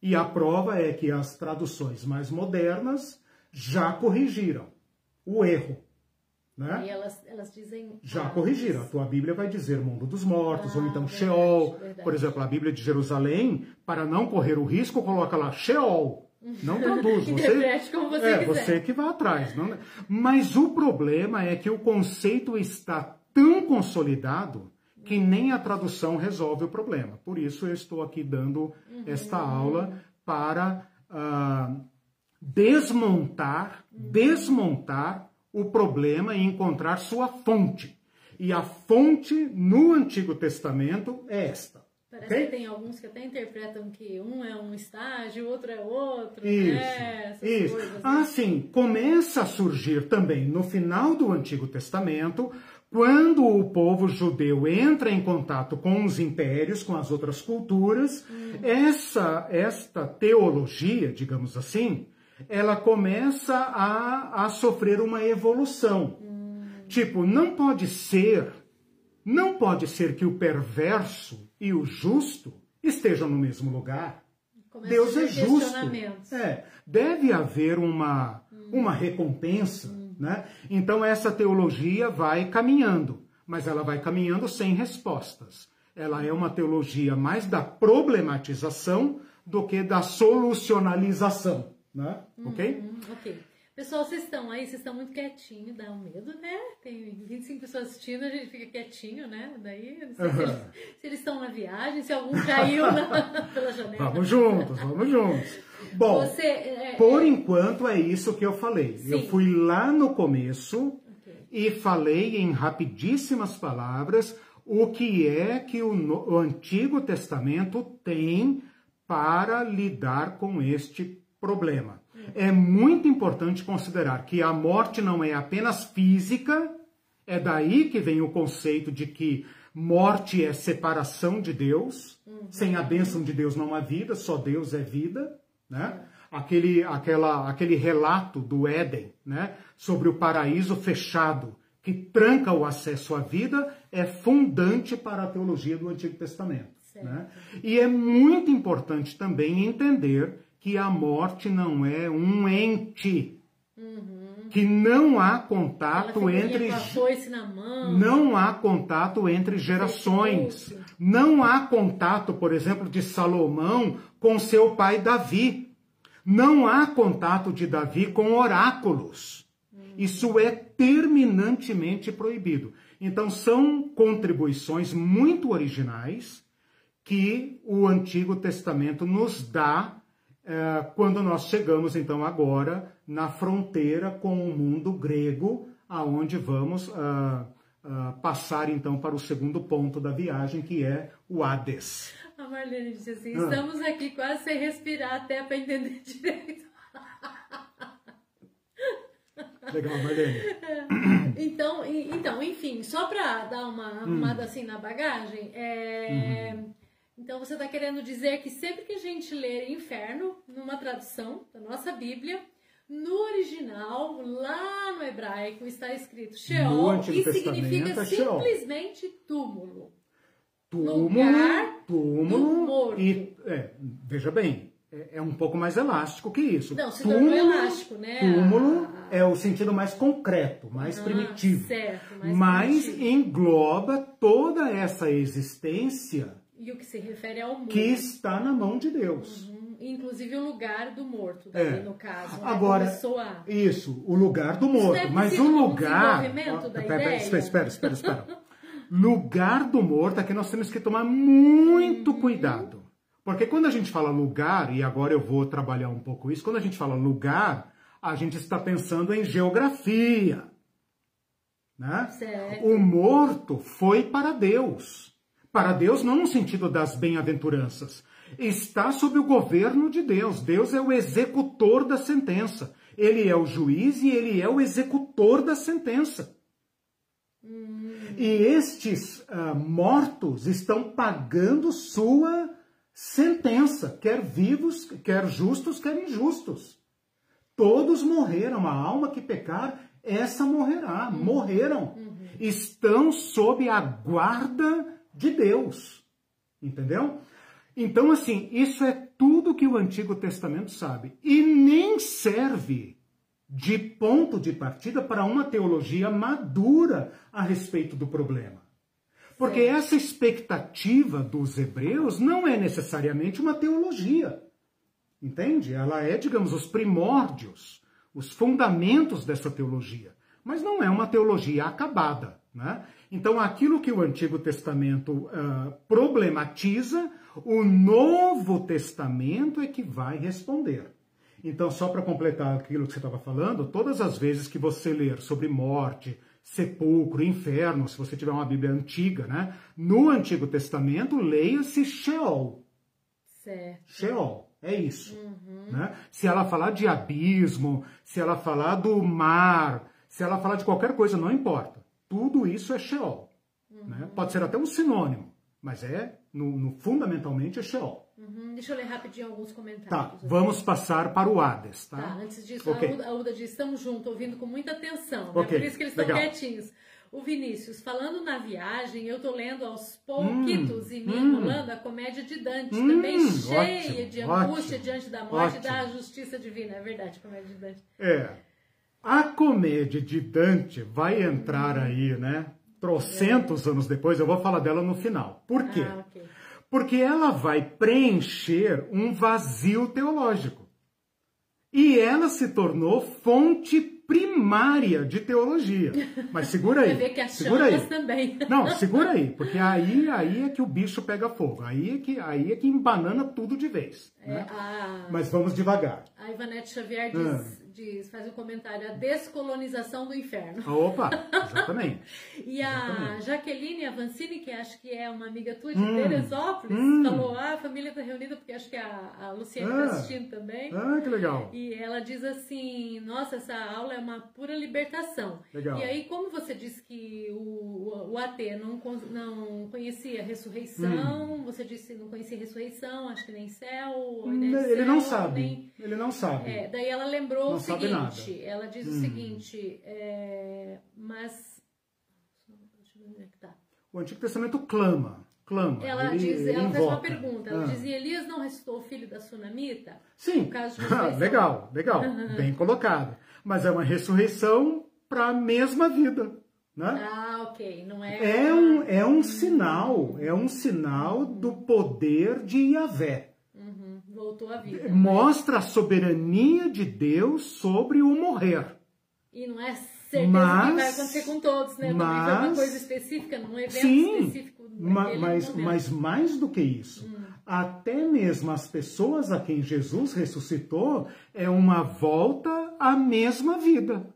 E a prova é que as traduções mais modernas já corrigiram o erro. Né? E elas, elas dizem. Já corrigiram. A tua Bíblia vai dizer mundo dos mortos, ah, ou então verdade, Sheol. Verdade. Por exemplo, a Bíblia de Jerusalém, para não correr o risco, coloca lá Sheol. Não traduz. Você, como você é, quiser. você que vai atrás. Não... É? Mas o problema é que o conceito está tão consolidado que nem a tradução resolve o problema. Por isso eu estou aqui dando uhum. esta aula para uh, desmontar, uhum. desmontar o problema e encontrar sua fonte. E a fonte no Antigo Testamento é esta. Parece okay? que tem alguns que até interpretam que um é um estágio, o outro é outro. Isso. Né? isso. Coisas, né? Assim, começa a surgir também no final do Antigo Testamento, quando o povo judeu entra em contato com os impérios, com as outras culturas, hum. essa esta teologia, digamos assim, ela começa a, a sofrer uma evolução. Hum. Tipo, não pode ser, não pode ser que o perverso e o justo estejam no mesmo lugar. Começa Deus é justo. É, deve haver uma, hum. uma recompensa. Né? Então essa teologia vai caminhando, mas ela vai caminhando sem respostas. Ela é uma teologia mais da problematização do que da solucionalização né? Uhum? Ok. Pessoal, vocês estão aí, vocês estão muito quietinhos, dá um medo, né? Tem 25 pessoas assistindo, a gente fica quietinho, né? Daí, não sei uhum. se, eles, se, eles, estão na viagem, se algum caiu na, pela janela. Vamos juntos, vamos juntos. Bom, Você, é, por é... enquanto é isso que eu falei. Sim. Eu fui lá no começo okay. e falei em rapidíssimas palavras o que é que o, o Antigo Testamento tem para lidar com este problema. É muito importante considerar que a morte não é apenas física, é daí que vem o conceito de que morte é separação de Deus, uhum. sem a bênção de Deus não há vida, só Deus é vida, né? Aquele, aquela, aquele relato do Éden, né? Sobre o paraíso fechado, que tranca o acesso à vida, é fundante para a teologia do Antigo Testamento. Né? E é muito importante também entender que a morte não é um ente. Uhum. Que não há contato entre. Não há contato entre gerações. Não há contato, por exemplo, de Salomão com seu pai Davi. Não há contato de Davi com oráculos. Uhum. Isso é terminantemente proibido. Então, são contribuições muito originais que o Antigo Testamento nos dá é, quando nós chegamos então agora na fronteira com o mundo grego, aonde vamos uh, uh, passar então para o segundo ponto da viagem, que é o Hades. A Marlene disse assim: ah. estamos aqui quase sem respirar até para entender direito. Legal, Marlene. Então, então enfim, só para dar uma hum. arrumada hum. assim na bagagem, é... Uhum. Então você está querendo dizer que sempre que a gente ler inferno, numa tradução da nossa Bíblia, no original, lá no hebraico, está escrito Sheol e significa é simplesmente túmulo. Túmulo, Lugar túmulo e é, veja bem, é, é, um pouco mais elástico que isso. Não, se túmulo, elástico, né? Túmulo ah, é o sentido mais concreto, mais ah, primitivo. Certo, mais mas primitivo. engloba toda essa existência. E o que se refere ao mundo. Que está na mão de Deus. Uhum. Inclusive o lugar do morto, daí, é. no caso. Né? Agora, a... isso, o lugar do morto. Mas o lugar. Da pera, espera, espera, espera, espera. lugar do morto, aqui nós temos que tomar muito uhum. cuidado. Porque quando a gente fala lugar, e agora eu vou trabalhar um pouco isso, quando a gente fala lugar, a gente está pensando em geografia. Né? Certo. O morto foi para Deus. Para Deus não no sentido das bem-aventuranças. Está sob o governo de Deus. Deus é o executor da sentença. Ele é o juiz e ele é o executor da sentença. Hum. E estes uh, mortos estão pagando sua sentença, quer vivos, quer justos, quer injustos. Todos morreram. A alma que pecar, essa morrerá. Morreram. Uhum. Estão sob a guarda de Deus. Entendeu? Então, assim, isso é tudo que o Antigo Testamento sabe. E nem serve de ponto de partida para uma teologia madura a respeito do problema. Porque essa expectativa dos hebreus não é necessariamente uma teologia. Entende? Ela é, digamos, os primórdios, os fundamentos dessa teologia. Mas não é uma teologia acabada. Né? Então, aquilo que o Antigo Testamento uh, problematiza, o Novo Testamento é que vai responder. Então, só para completar aquilo que você estava falando, todas as vezes que você ler sobre morte, sepulcro, inferno, se você tiver uma Bíblia antiga, né? No Antigo Testamento, leia-se Sheol. Certo. Sheol. É isso. Uhum. Né? Se ela falar de abismo, se ela falar do mar, se ela falar de qualquer coisa, não importa. Tudo isso é Sheol. Uhum. Né? Pode ser até um sinônimo, mas é, no, no fundamentalmente, é Sheol. Uhum. Deixa eu ler rapidinho alguns comentários. Tá, vamos passar para o Hades, tá? Tá, antes disso, okay. a, Uda, a Uda diz, estamos juntos, ouvindo com muita atenção, né? Okay. Por isso que eles estão quietinhos. O Vinícius, falando na viagem, eu tô lendo aos pouquitos hum, e me hum, enrolando a comédia de Dante, hum, também cheia ótimo, de angústia ótimo, diante da morte ótimo. e da justiça divina. É verdade, comédia de Dante. É. A comédia de Dante vai entrar aí, né? Trocentos anos depois, eu vou falar dela no final. Por quê? Ah, okay. Porque ela vai preencher um vazio teológico. E ela se tornou fonte primária de teologia. Mas segura aí. ver que as segura aí. também. Não, segura aí, porque aí, aí é que o bicho pega fogo. Aí é que, aí é que embanana tudo de vez. É, né? a... Mas vamos devagar. A Ivanete Xavier diz, ah. Diz, faz um comentário, a descolonização do inferno. Opa, exatamente. e exatamente. a Jaqueline Avancini, que acho que é uma amiga tua de hum. Teresópolis, hum. falou, ah, a família está reunida, porque acho que a, a Luciana está ah. assistindo também. Ah, que legal. E ela diz assim, nossa, essa aula é uma pura libertação. Legal. E aí, como você disse que o, o AT não, não conhecia ressurreição, hum. você disse que não conhecia ressurreição, acho que nem céu, nem ele céu, não sabe. Nem... Ele não sabe. É, daí ela lembrou seguinte, ela diz hum. o seguinte, é, mas... Deixa eu ver onde é que tá. O Antigo Testamento clama clama. Ela, ele, diz, ela fez uma pergunta. Ela ah. dizia: Elias não ressuscitou o filho da sunamita? Sim. Legal, legal. Bem colocado. Mas é uma ressurreição para a mesma vida. Né? Ah, ok. Não é. É um, é um sinal, é um sinal do poder de Yahvé. Voltou à vida. Mostra a soberania de Deus sobre o morrer. E não é certeza mas, que vai acontecer com todos, né? Mas, Também foi uma coisa específica, num evento sim, específico. Ma, mas, mas mais do que isso, hum. até mesmo as pessoas a quem Jesus ressuscitou é uma volta à mesma vida.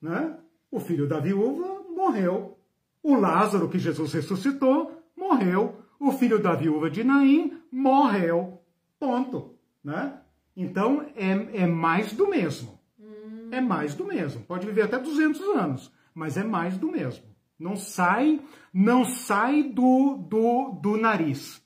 Né? O filho da viúva morreu. O Lázaro que Jesus ressuscitou morreu. O filho da viúva de Naim morreu. Ponto. Né? Então é, é mais do mesmo. Hum. É mais do mesmo. Pode viver até 200 anos, mas é mais do mesmo. Não sai, não sai do, do, do nariz.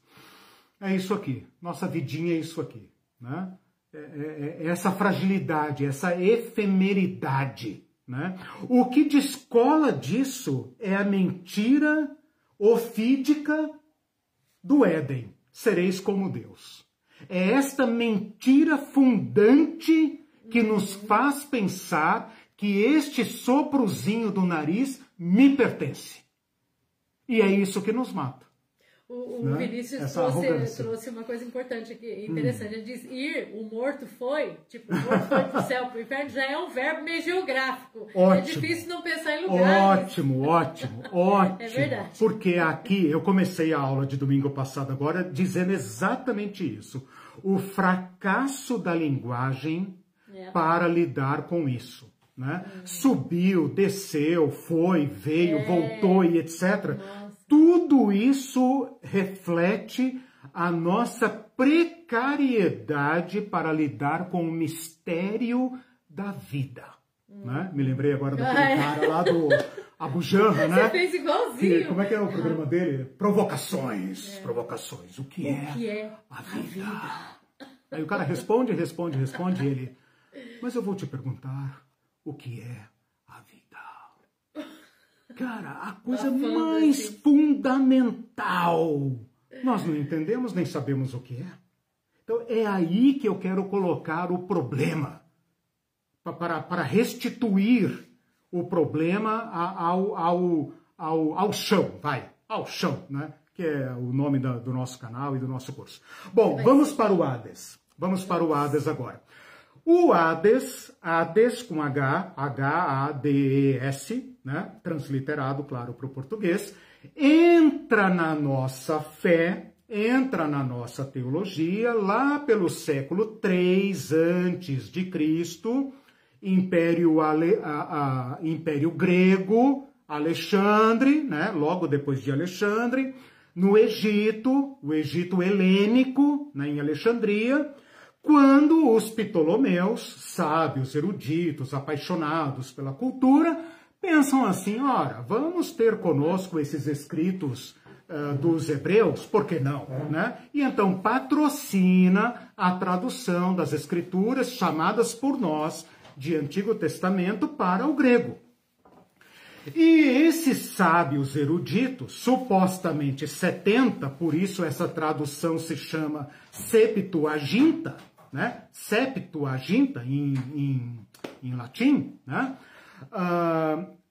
É isso aqui. Nossa vidinha é isso aqui. Né? É, é, é essa fragilidade, essa efemeridade. Né? O que descola disso é a mentira ofídica do Éden. Sereis como Deus. É esta mentira fundante que nos faz pensar que este soprozinho do nariz me pertence. E é isso que nos mata. O, o né? Vinícius trouxe, trouxe, uma coisa importante aqui, interessante. Hum. Ele diz: ir, o morto foi, tipo, o morto foi pro céu, pro inferno, já é um verbo meio geográfico. É ótimo. É difícil não pensar em lugares. Ótimo, ótimo, ótimo. É verdade. Porque aqui, eu comecei a aula de domingo passado agora dizendo exatamente isso. O fracasso da linguagem é. para lidar com isso. Né? Uhum. Subiu, desceu, foi, veio, é. voltou e etc. Nossa. Tudo isso reflete a nossa precariedade para lidar com o mistério da vida. Né? Me lembrei agora daquele cara lá do Abu Janra, né? Você fez igualzinho. Que, como é que é o programa dele? Provocações. É. Provocações. O que, o é, que é a vida? a vida? Aí o cara responde, responde, responde, e ele... Mas eu vou te perguntar o que é a vida. Cara, a coisa tá mais assim. fundamental. Nós não entendemos nem sabemos o que é. Então é aí que eu quero colocar o problema. Para, para restituir o problema ao, ao, ao, ao chão, vai, ao chão, né? Que é o nome da, do nosso canal e do nosso curso. Bom, vamos para o Hades. Vamos para o Hades agora. O Hades, Hades com H, H-A-D-E-S, né? transliterado, claro, para o português, entra na nossa fé, entra na nossa teologia lá pelo século 3 antes de Cristo, Império, Ale, a, a, Império Grego, Alexandre, né? logo depois de Alexandre, no Egito, o Egito helênico, né? em Alexandria, quando os Ptolomeus, sábios, eruditos, apaixonados pela cultura, pensam assim: ora, vamos ter conosco esses escritos uh, dos hebreus, por que não? Né? E então patrocina a tradução das escrituras chamadas por nós de Antigo Testamento para o grego. E esses sábios eruditos, supostamente 70, por isso essa tradução se chama Septuaginta, né? Septuaginta em, em, em latim, né? Uh,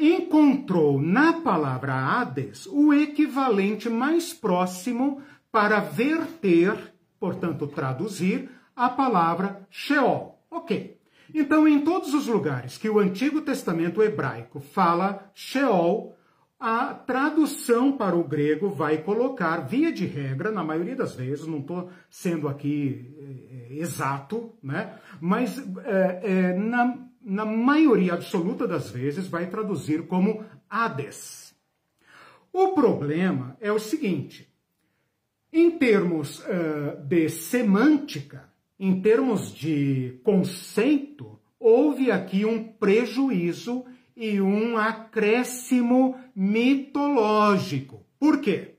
encontrou na palavra Hades o equivalente mais próximo para verter, portanto, traduzir a palavra Sheol. Ok. Então, em todos os lugares que o Antigo Testamento hebraico fala Sheol, a tradução para o grego vai colocar, via de regra, na maioria das vezes, não estou sendo aqui é, exato, né? mas é, é, na, na maioria absoluta das vezes vai traduzir como Hades. O problema é o seguinte: em termos de semântica, em termos de conceito, houve aqui um prejuízo e um acréscimo mitológico. Por quê?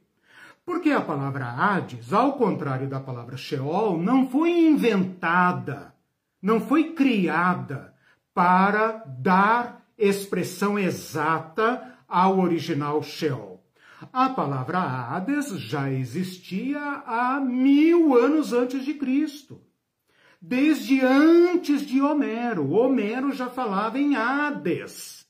Porque a palavra Hades, ao contrário da palavra Sheol, não foi inventada, não foi criada para dar expressão exata ao original Sheol. A palavra Hades já existia há mil anos antes de Cristo. Desde antes de Homero. Homero já falava em Hades.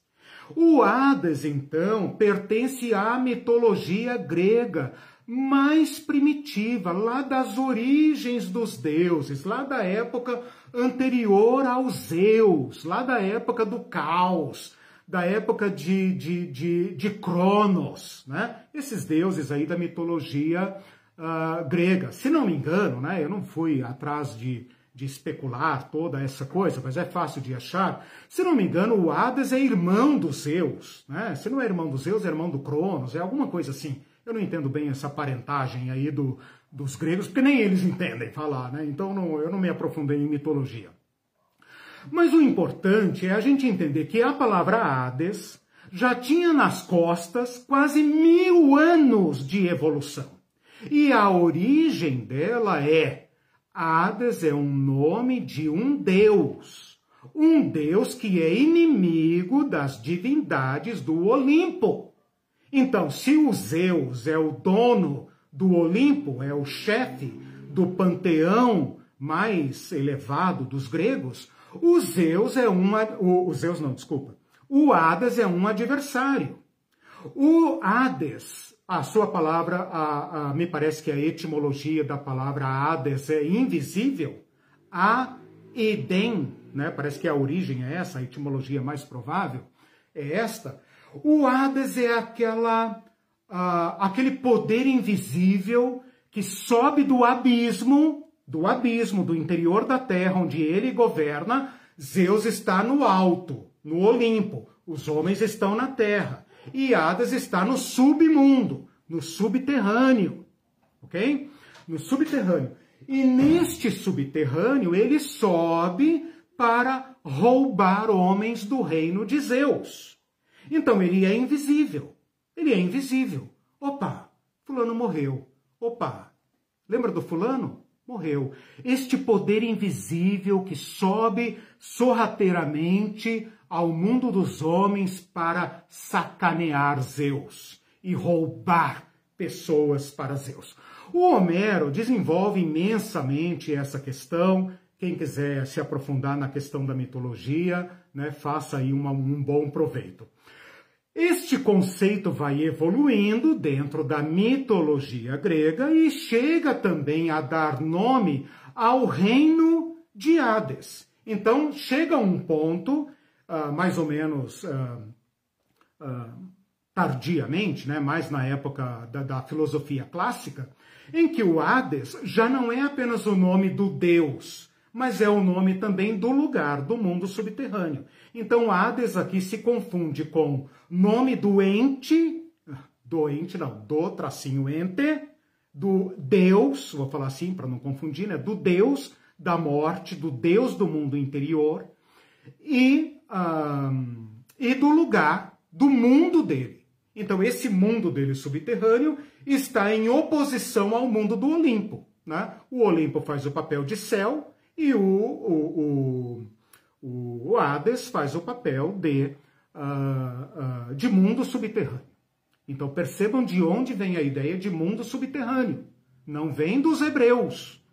O Hades, então, pertence à mitologia grega mais primitiva, lá das origens dos deuses, lá da época anterior aos Zeus, lá da época do caos, da época de, de, de, de Cronos, né? Esses deuses aí da mitologia uh, grega. Se não me engano, né, eu não fui atrás de, de especular toda essa coisa, mas é fácil de achar. Se não me engano, o Hades é irmão dos Zeus. Né? Se não é irmão dos Zeus, é irmão do Cronos, é alguma coisa assim. Eu não entendo bem essa parentagem aí do, dos gregos, porque nem eles entendem falar, né? Então não, eu não me aprofundei em mitologia. Mas o importante é a gente entender que a palavra Hades já tinha nas costas quase mil anos de evolução. E a origem dela é: Hades é um nome de um deus. Um deus que é inimigo das divindades do Olimpo. Então, se o Zeus é o dono do Olimpo, é o chefe do panteão mais elevado dos gregos, o Zeus é uma. O, o Zeus não, desculpa. O Hades é um adversário. O Hades, a sua palavra, a, a, me parece que a etimologia da palavra Hades é invisível. A Eden, né? Parece que a origem é essa, a etimologia mais provável é esta. O Hades é aquela uh, aquele poder invisível que sobe do abismo, do abismo, do interior da terra, onde ele governa. Zeus está no alto, no Olimpo. Os homens estão na terra. E Hades está no submundo, no subterrâneo. Ok? No subterrâneo. E neste subterrâneo ele sobe para roubar homens do reino de Zeus. Então ele é invisível. Ele é invisível. Opa, fulano morreu. Opa, lembra do fulano? Morreu. Este poder invisível que sobe sorrateiramente ao mundo dos homens para sacanear Zeus e roubar pessoas para Zeus. O Homero desenvolve imensamente essa questão. Quem quiser se aprofundar na questão da mitologia, né, faça aí uma, um bom proveito. Este conceito vai evoluindo dentro da mitologia grega e chega também a dar nome ao reino de Hades. Então, chega um ponto, uh, mais ou menos uh, tardiamente, né, mais na época da, da filosofia clássica, em que o Hades já não é apenas o nome do deus, mas é o nome também do lugar, do mundo subterrâneo. Então, Hades aqui se confunde com nome do ente, doente não, do tracinho ente, do Deus, vou falar assim para não confundir, né? Do Deus da morte, do Deus do mundo interior e, um, e do lugar, do mundo dele. Então, esse mundo dele subterrâneo está em oposição ao mundo do Olimpo. Né? O Olimpo faz o papel de céu e o, o, o, o Hades faz o papel de, uh, uh, de mundo subterrâneo. Então percebam de onde vem a ideia de mundo subterrâneo. Não vem dos hebreus,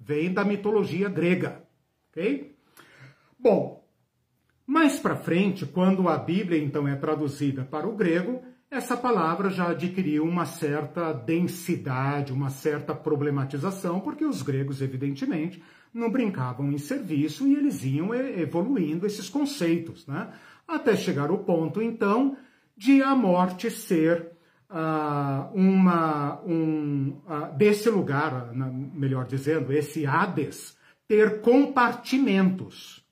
vem da mitologia grega. Ok? Bom, mais para frente, quando a Bíblia então é traduzida para o grego, essa palavra já adquiriu uma certa densidade, uma certa problematização, porque os gregos, evidentemente, não brincavam em serviço e eles iam evoluindo esses conceitos, né? até chegar o ponto, então, de a morte ser uh, uma, um, uh, desse lugar, uh, melhor dizendo, esse Hades, ter compartimentos,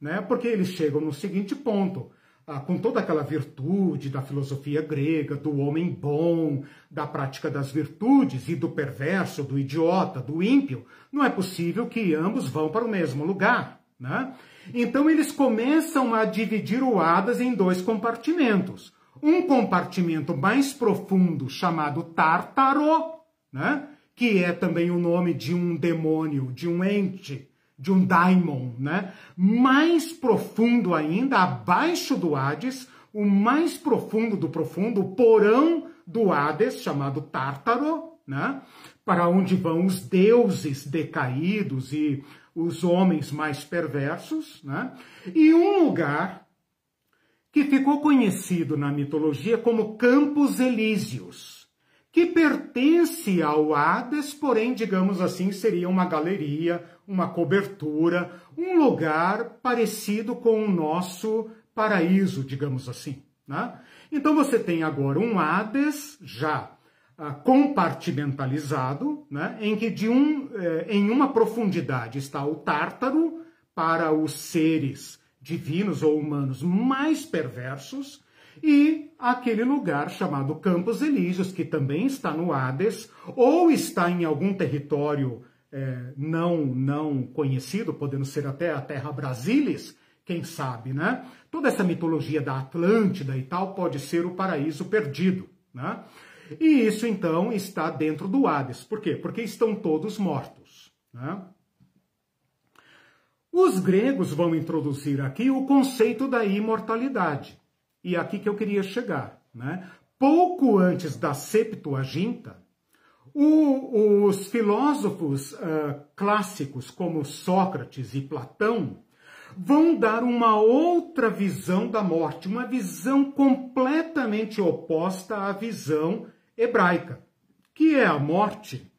né? porque eles chegam no seguinte ponto, ah, com toda aquela virtude da filosofia grega, do homem bom, da prática das virtudes e do perverso, do idiota, do ímpio, não é possível que ambos vão para o mesmo lugar. Né? Então eles começam a dividir o Hadas em dois compartimentos. Um compartimento mais profundo chamado Tártaro, né? que é também o nome de um demônio, de um ente de um daimon, né? Mais profundo ainda, abaixo do Hades, o mais profundo do profundo, o porão do Hades, chamado Tártaro, né? Para onde vão os deuses decaídos e os homens mais perversos, né? E um lugar que ficou conhecido na mitologia como Campos Elíseos que pertence ao Hades, porém, digamos assim, seria uma galeria, uma cobertura, um lugar parecido com o nosso paraíso, digamos assim. Né? Então você tem agora um Hades já ah, compartimentalizado, né, em que de um, eh, em uma profundidade está o Tártaro para os seres divinos ou humanos mais perversos e aquele lugar chamado Campos Elíseos, que também está no Hades, ou está em algum território é, não, não conhecido, podendo ser até a Terra Brasilis, quem sabe, né? Toda essa mitologia da Atlântida e tal pode ser o paraíso perdido, né? E isso então está dentro do Hades. Por quê? Porque estão todos mortos. Né? Os gregos vão introduzir aqui o conceito da imortalidade. E é aqui que eu queria chegar. Né? Pouco antes da Septuaginta, o, os filósofos uh, clássicos como Sócrates e Platão vão dar uma outra visão da morte, uma visão completamente oposta à visão hebraica, que é a morte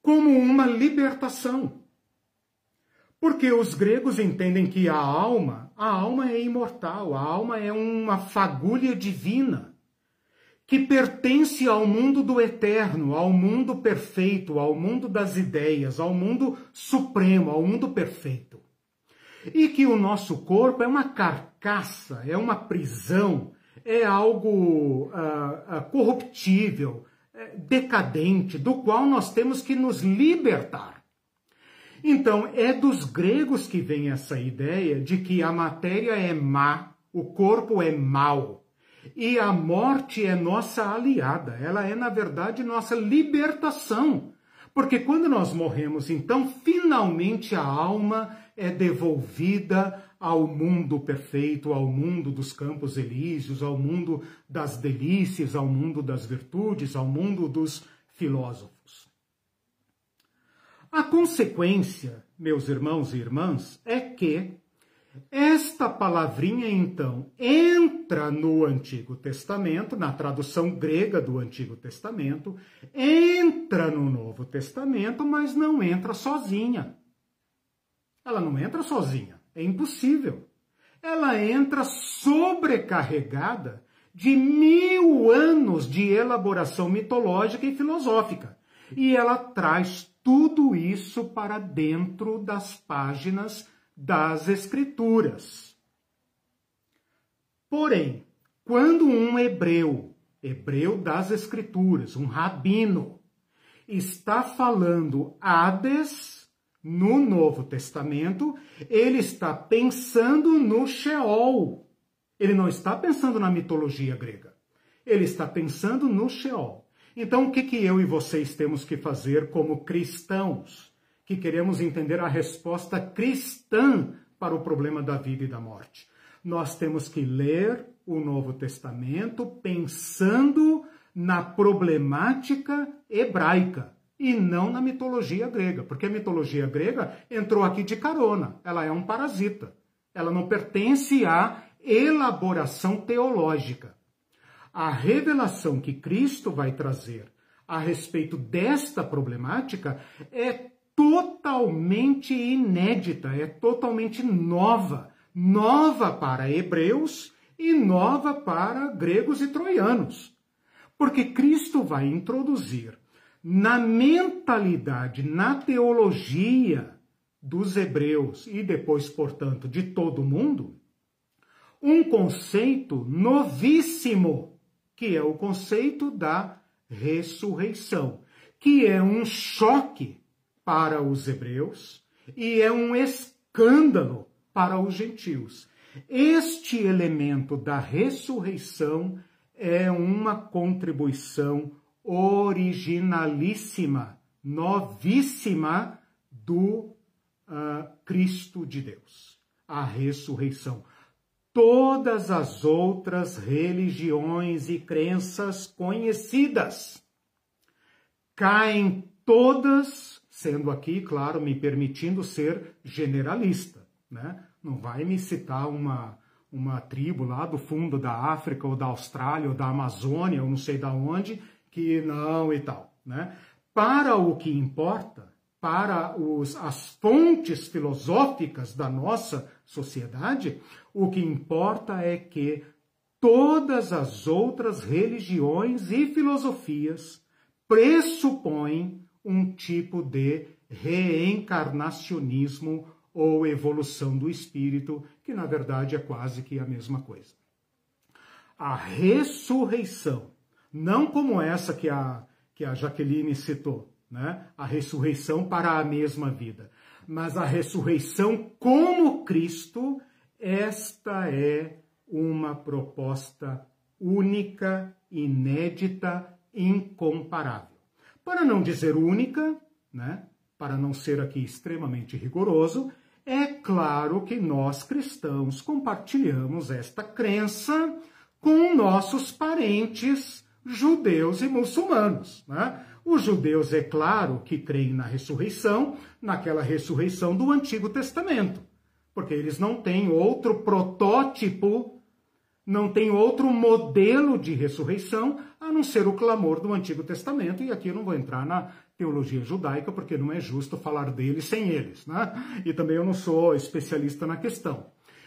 como uma libertação. Porque os gregos entendem que a alma, a alma é imortal, a alma é uma fagulha divina que pertence ao mundo do eterno, ao mundo perfeito, ao mundo das ideias, ao mundo supremo, ao mundo perfeito. E que o nosso corpo é uma carcaça, é uma prisão, é algo uh, uh, corruptível, uh, decadente, do qual nós temos que nos libertar. Então, é dos gregos que vem essa ideia de que a matéria é má, o corpo é mau. E a morte é nossa aliada, ela é, na verdade, nossa libertação. Porque quando nós morremos, então, finalmente a alma é devolvida ao mundo perfeito, ao mundo dos campos elíseos, ao mundo das delícias, ao mundo das virtudes, ao mundo dos filósofos. A consequência, meus irmãos e irmãs, é que esta palavrinha, então, entra no Antigo Testamento, na tradução grega do Antigo Testamento, entra no Novo Testamento, mas não entra sozinha. Ela não entra sozinha, é impossível. Ela entra sobrecarregada de mil anos de elaboração mitológica e filosófica. E ela traz tudo isso para dentro das páginas das Escrituras. Porém, quando um hebreu, hebreu das Escrituras, um rabino, está falando Hades no Novo Testamento, ele está pensando no Sheol. Ele não está pensando na mitologia grega. Ele está pensando no Sheol. Então, o que, que eu e vocês temos que fazer como cristãos? Que queremos entender a resposta cristã para o problema da vida e da morte. Nós temos que ler o Novo Testamento pensando na problemática hebraica e não na mitologia grega, porque a mitologia grega entrou aqui de carona, ela é um parasita, ela não pertence à elaboração teológica. A revelação que Cristo vai trazer a respeito desta problemática é totalmente inédita, é totalmente nova. Nova para hebreus e nova para gregos e troianos. Porque Cristo vai introduzir na mentalidade, na teologia dos hebreus e depois, portanto, de todo mundo, um conceito novíssimo, que é o conceito da ressurreição, que é um choque para os hebreus e é um escândalo para os gentios. Este elemento da ressurreição é uma contribuição originalíssima, novíssima do uh, Cristo de Deus, a ressurreição. Todas as outras religiões e crenças conhecidas caem todas sendo aqui, claro, me permitindo ser generalista, né? Não vai me citar uma, uma tribo lá do fundo da África ou da Austrália ou da Amazônia ou não sei da onde que não e tal, né? Para o que importa, para os, as fontes filosóficas da nossa sociedade, o que importa é que todas as outras religiões e filosofias pressupõem um tipo de reencarnacionismo ou evolução do espírito, que na verdade é quase que a mesma coisa. A ressurreição, não como essa que a, que a Jaqueline citou, né? a ressurreição para a mesma vida, mas a ressurreição como Cristo, esta é uma proposta única, inédita, incomparável. Para não dizer única, né? para não ser aqui extremamente rigoroso, é claro que nós cristãos compartilhamos esta crença com nossos parentes judeus e muçulmanos. Né? Os judeus, é claro, que creem na ressurreição, naquela ressurreição do Antigo Testamento, porque eles não têm outro protótipo, não têm outro modelo de ressurreição a não ser o clamor do Antigo Testamento. E aqui eu não vou entrar na teologia judaica, porque não é justo falar deles sem eles, né? E também eu não sou especialista na questão.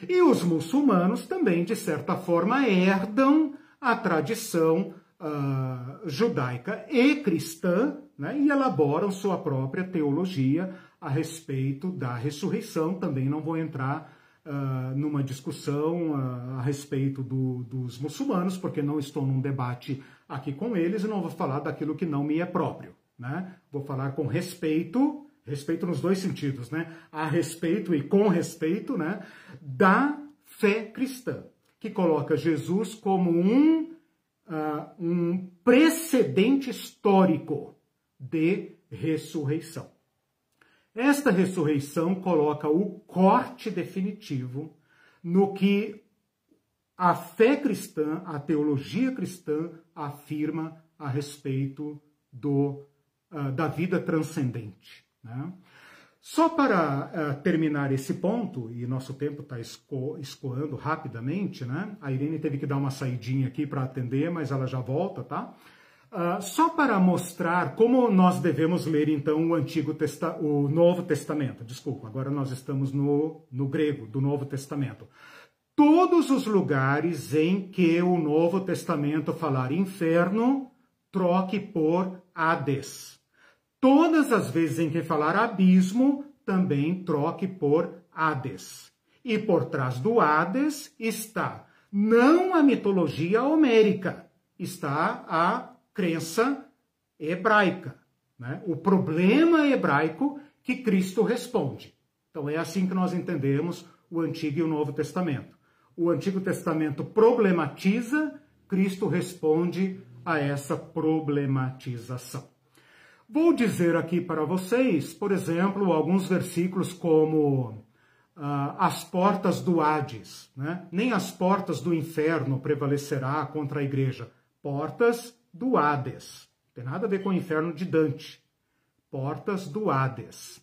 E os muçulmanos também, de certa forma, herdam a tradição uh, judaica e cristã, né? E elaboram sua própria teologia a respeito da ressurreição. Também não vou entrar Uh, numa discussão uh, a respeito do, dos muçulmanos, porque não estou num debate aqui com eles e não vou falar daquilo que não me é próprio né? Vou falar com respeito, respeito nos dois sentidos, né? A respeito e com respeito, né? Da fé cristã, que coloca Jesus como um, uh, um precedente histórico de ressurreição. Esta ressurreição coloca o corte definitivo no que a fé cristã, a teologia cristã afirma a respeito do uh, da vida transcendente. Né? Só para uh, terminar esse ponto, e nosso tempo está esco escoando rapidamente, né? A Irene teve que dar uma saidinha aqui para atender, mas ela já volta, tá? Uh, só para mostrar como nós devemos ler então o Antigo Testa o Novo Testamento. Desculpa, agora nós estamos no, no grego do Novo Testamento. Todos os lugares em que o Novo Testamento falar inferno, troque por Hades. Todas as vezes em que falar abismo, também troque por Hades. E por trás do Hades está não a mitologia homérica, está a crença hebraica, né? o problema hebraico que Cristo responde. Então é assim que nós entendemos o Antigo e o Novo Testamento. O Antigo Testamento problematiza, Cristo responde a essa problematização. Vou dizer aqui para vocês, por exemplo, alguns versículos como uh, as portas do Hades, né? nem as portas do inferno prevalecerá contra a igreja, portas do Hades. Não tem nada a ver com o inferno de Dante. Portas do Hades.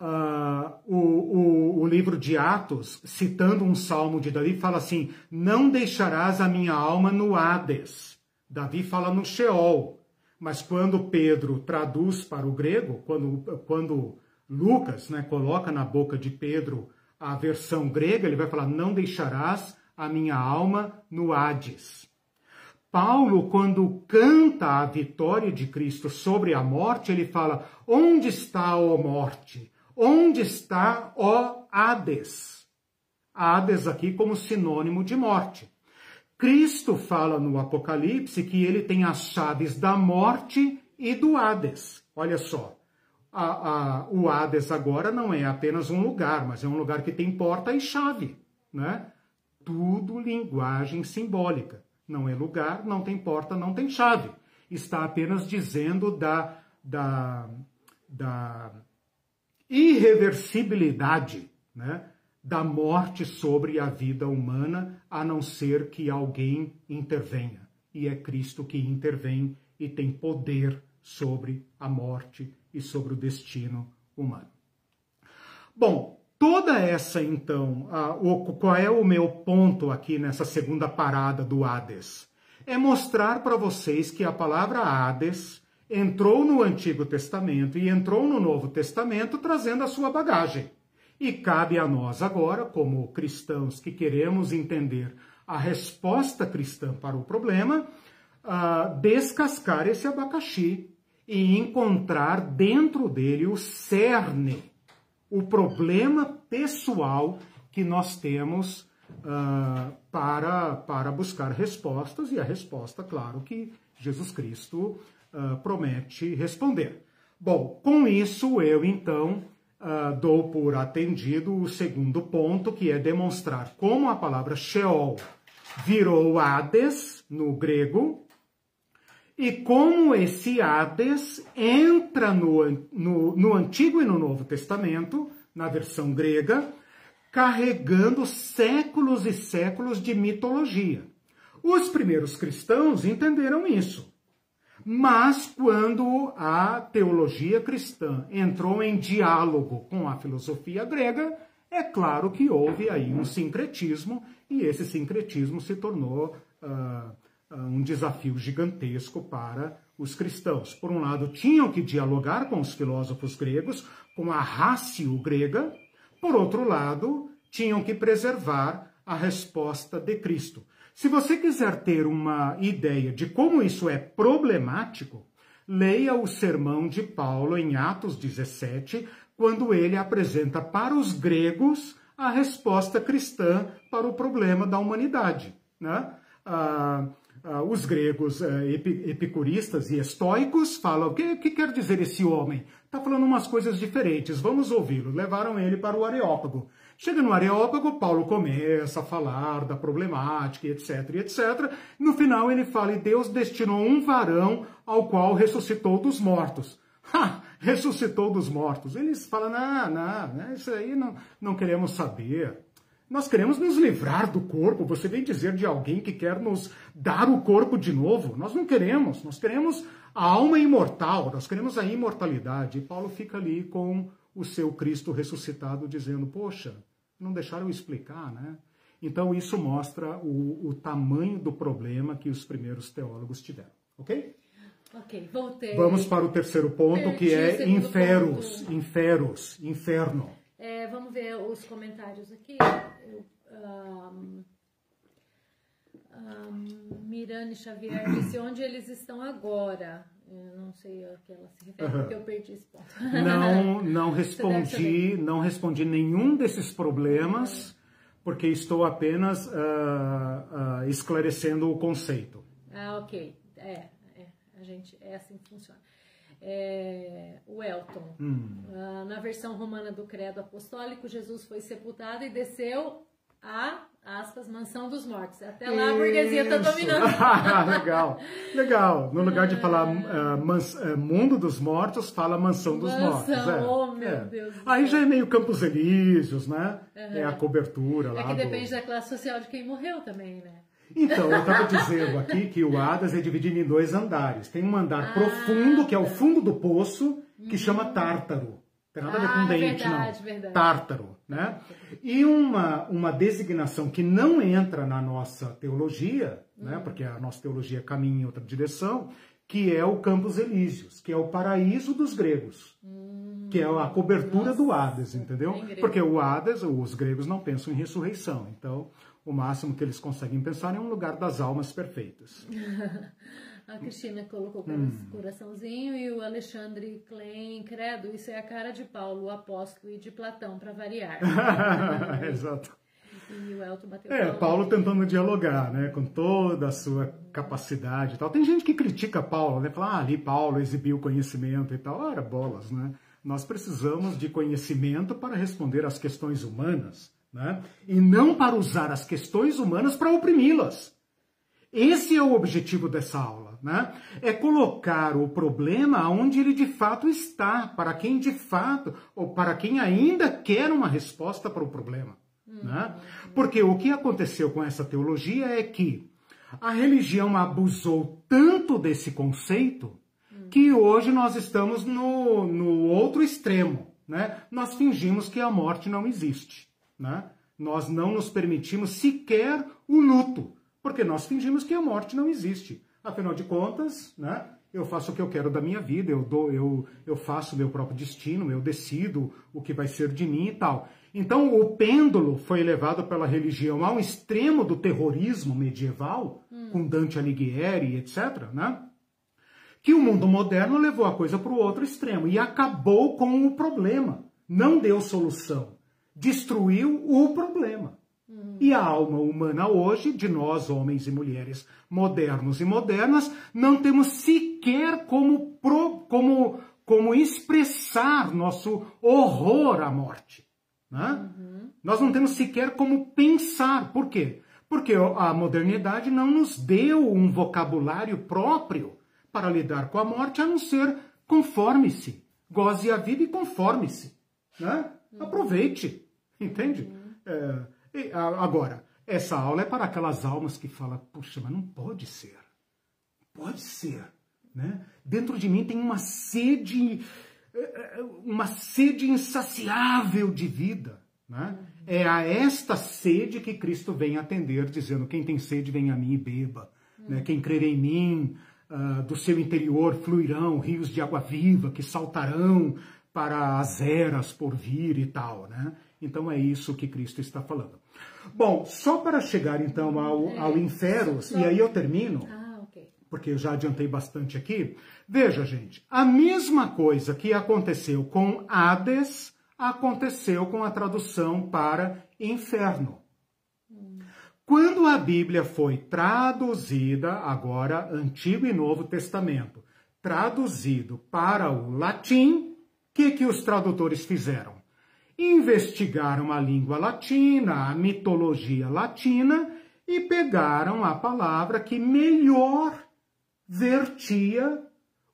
Uh, o, o, o, livro de Atos, citando um salmo de Davi, fala assim: Não deixarás a minha alma no Hades. Davi fala no Sheol. Mas quando Pedro traduz para o grego, quando, quando Lucas né, coloca na boca de Pedro a versão grega, ele vai falar: Não deixarás a minha alma no Hades. Paulo, quando canta a vitória de Cristo sobre a morte, ele fala: Onde está, ó morte? Onde está, ó Hades? Hades aqui como sinônimo de morte. Cristo fala no Apocalipse que ele tem as chaves da morte e do Hades. Olha só, a, a, o Hades agora não é apenas um lugar, mas é um lugar que tem porta e chave, né? Tudo linguagem simbólica. Não é lugar, não tem porta, não tem chave. Está apenas dizendo da, da, da irreversibilidade, né? da morte sobre a vida humana, a não ser que alguém intervenha. E é Cristo que intervém e tem poder sobre a morte e sobre o destino humano. Bom, toda essa então, a, o, qual é o meu ponto aqui nessa segunda parada do Hades? É mostrar para vocês que a palavra Hades entrou no Antigo Testamento e entrou no Novo Testamento trazendo a sua bagagem. E cabe a nós agora, como cristãos que queremos entender a resposta cristã para o problema, uh, descascar esse abacaxi e encontrar dentro dele o cerne, o problema pessoal que nós temos uh, para, para buscar respostas, e a resposta, claro, que Jesus Cristo uh, promete responder. Bom, com isso eu então uh, dou por atendido o segundo ponto, que é demonstrar como a palavra Sheol virou Hades no grego, e como esse Hades entra no, no, no Antigo e no Novo Testamento, na versão grega, carregando séculos e séculos de mitologia. Os primeiros cristãos entenderam isso. Mas quando a teologia cristã entrou em diálogo com a filosofia grega, é claro que houve aí um sincretismo e esse sincretismo se tornou uh, um desafio gigantesco para os cristãos. Por um lado, tinham que dialogar com os filósofos gregos, com a rácio grega, por outro lado, tinham que preservar a resposta de Cristo. Se você quiser ter uma ideia de como isso é problemático, leia o sermão de Paulo em Atos 17, quando ele apresenta para os gregos a resposta cristã para o problema da humanidade. Né? Ah, ah, os gregos ah, epicuristas e estoicos falam: o que, que quer dizer esse homem? Está falando umas coisas diferentes, vamos ouvi-lo. Levaram ele para o Areópago. Chega no Areópago, Paulo começa a falar da problemática, etc, etc. No final ele fala: e Deus destinou um varão ao qual ressuscitou dos mortos. Ha! Ressuscitou dos mortos. Eles falam: não, não, isso aí não, não queremos saber. Nós queremos nos livrar do corpo. Você vem dizer de alguém que quer nos dar o corpo de novo. Nós não queremos. Nós queremos a alma imortal. Nós queremos a imortalidade. E Paulo fica ali com o seu Cristo ressuscitado, dizendo: Poxa, não deixaram explicar, né? Então isso mostra o, o tamanho do problema que os primeiros teólogos tiveram. Ok? Ok, voltei. Vamos para o terceiro ponto, Perdi que é inferos, ponto. inferos, inferno. É, vamos ver os comentários aqui. Eu, um, um, Mirane Xavier disse onde eles estão agora. Eu não sei a que ela se refere, porque eu perdi esse ponto. Não, não respondi, não respondi nenhum desses problemas, porque estou apenas uh, uh, esclarecendo o conceito. Ah, ok. É, é, a gente, é assim que funciona é, o Elton. Hum. Uh, na versão romana do Credo Apostólico, Jesus foi sepultado e desceu a, aspas, mansão dos mortos. Até lá a burguesia está dominando. legal, legal. No lugar de falar uh, mans, uh, mundo dos mortos, fala mansão dos mansão, mortos. É. Oh, meu é. Deus Aí já é meio Campos Elíseos, né? Uhum. É a cobertura lá. É que depende do... da classe social de quem morreu também, né? Então, eu estava dizendo aqui que o Hadas é dividido em dois andares. Tem um andar ah, profundo, que é o fundo do poço, que chama Tártaro. Tem nada a ver com ah, dente, verdade, não. Verdade. Tártaro, né? E uma, uma designação que não entra na nossa teologia, né? Uhum. Porque a nossa teologia caminha em outra direção, que é o Campos Elíseos, que é o paraíso dos gregos. Hum, que é a cobertura nossa, do Hades, entendeu? Porque o Hades, os gregos não pensam em ressurreição. Então, o máximo que eles conseguem pensar é um lugar das almas perfeitas. a Cristina colocou hum. coraçãozinho e o Alexandre Klein, credo, isso é a cara de Paulo, o apóstolo e de Platão, para variar. Exato. E o Elton bateu É, Paulo tentando dialogar, né, com toda a sua capacidade e tal. Tem gente que critica Paulo, né, fala, ah, ali Paulo exibiu conhecimento e tal. Ora, bolas, né? Nós precisamos de conhecimento para responder às questões humanas né? e não para usar as questões humanas para oprimi-las. Esse é o objetivo dessa aula, né? É colocar o problema onde ele de fato está, para quem de fato, ou para quem ainda quer uma resposta para o problema. Né? Porque o que aconteceu com essa teologia é que a religião abusou tanto desse conceito que hoje nós estamos no, no outro extremo. Né? Nós fingimos que a morte não existe. Né? Nós não nos permitimos sequer o luto, porque nós fingimos que a morte não existe. Afinal de contas, né? eu faço o que eu quero da minha vida, eu dou, eu, eu faço meu próprio destino, eu decido o que vai ser de mim e tal. Então o pêndulo foi levado pela religião ao extremo do terrorismo medieval, hum. com Dante Alighieri, etc., né? Que o mundo moderno levou a coisa para o outro extremo e acabou com o problema. Não deu solução. Destruiu o problema. E a alma humana hoje, de nós, homens e mulheres modernos e modernas, não temos sequer como, pro, como, como expressar nosso horror à morte. Né? Uhum. Nós não temos sequer como pensar. Por quê? Porque a modernidade não nos deu um vocabulário próprio para lidar com a morte, a não ser conforme-se. Goze a vida e conforme-se. Né? Uhum. Aproveite. Entende? É, agora, essa aula é para aquelas almas que falam, puxa, mas não pode ser. Pode ser. Né? Dentro de mim tem uma sede, eh, eh, uma sede insaciável de vida. Né? É a esta sede que Cristo vem atender, dizendo: quem tem sede, vem a mim e beba. Né? Quem crer em mim, uh, do seu interior fluirão rios de água viva que saltarão para as eras por vir e tal. Né? Então é isso que Cristo está falando. Bom, só para chegar então ao, é. ao Inferos, e aí eu termino, ah, porque eu já adiantei bastante aqui. Veja, gente, a mesma coisa que aconteceu com Hades aconteceu com a tradução para inferno. Quando a Bíblia foi traduzida, agora Antigo e Novo Testamento, traduzido para o latim, o que, que os tradutores fizeram? Investigaram a língua latina, a mitologia latina e pegaram a palavra que melhor vertia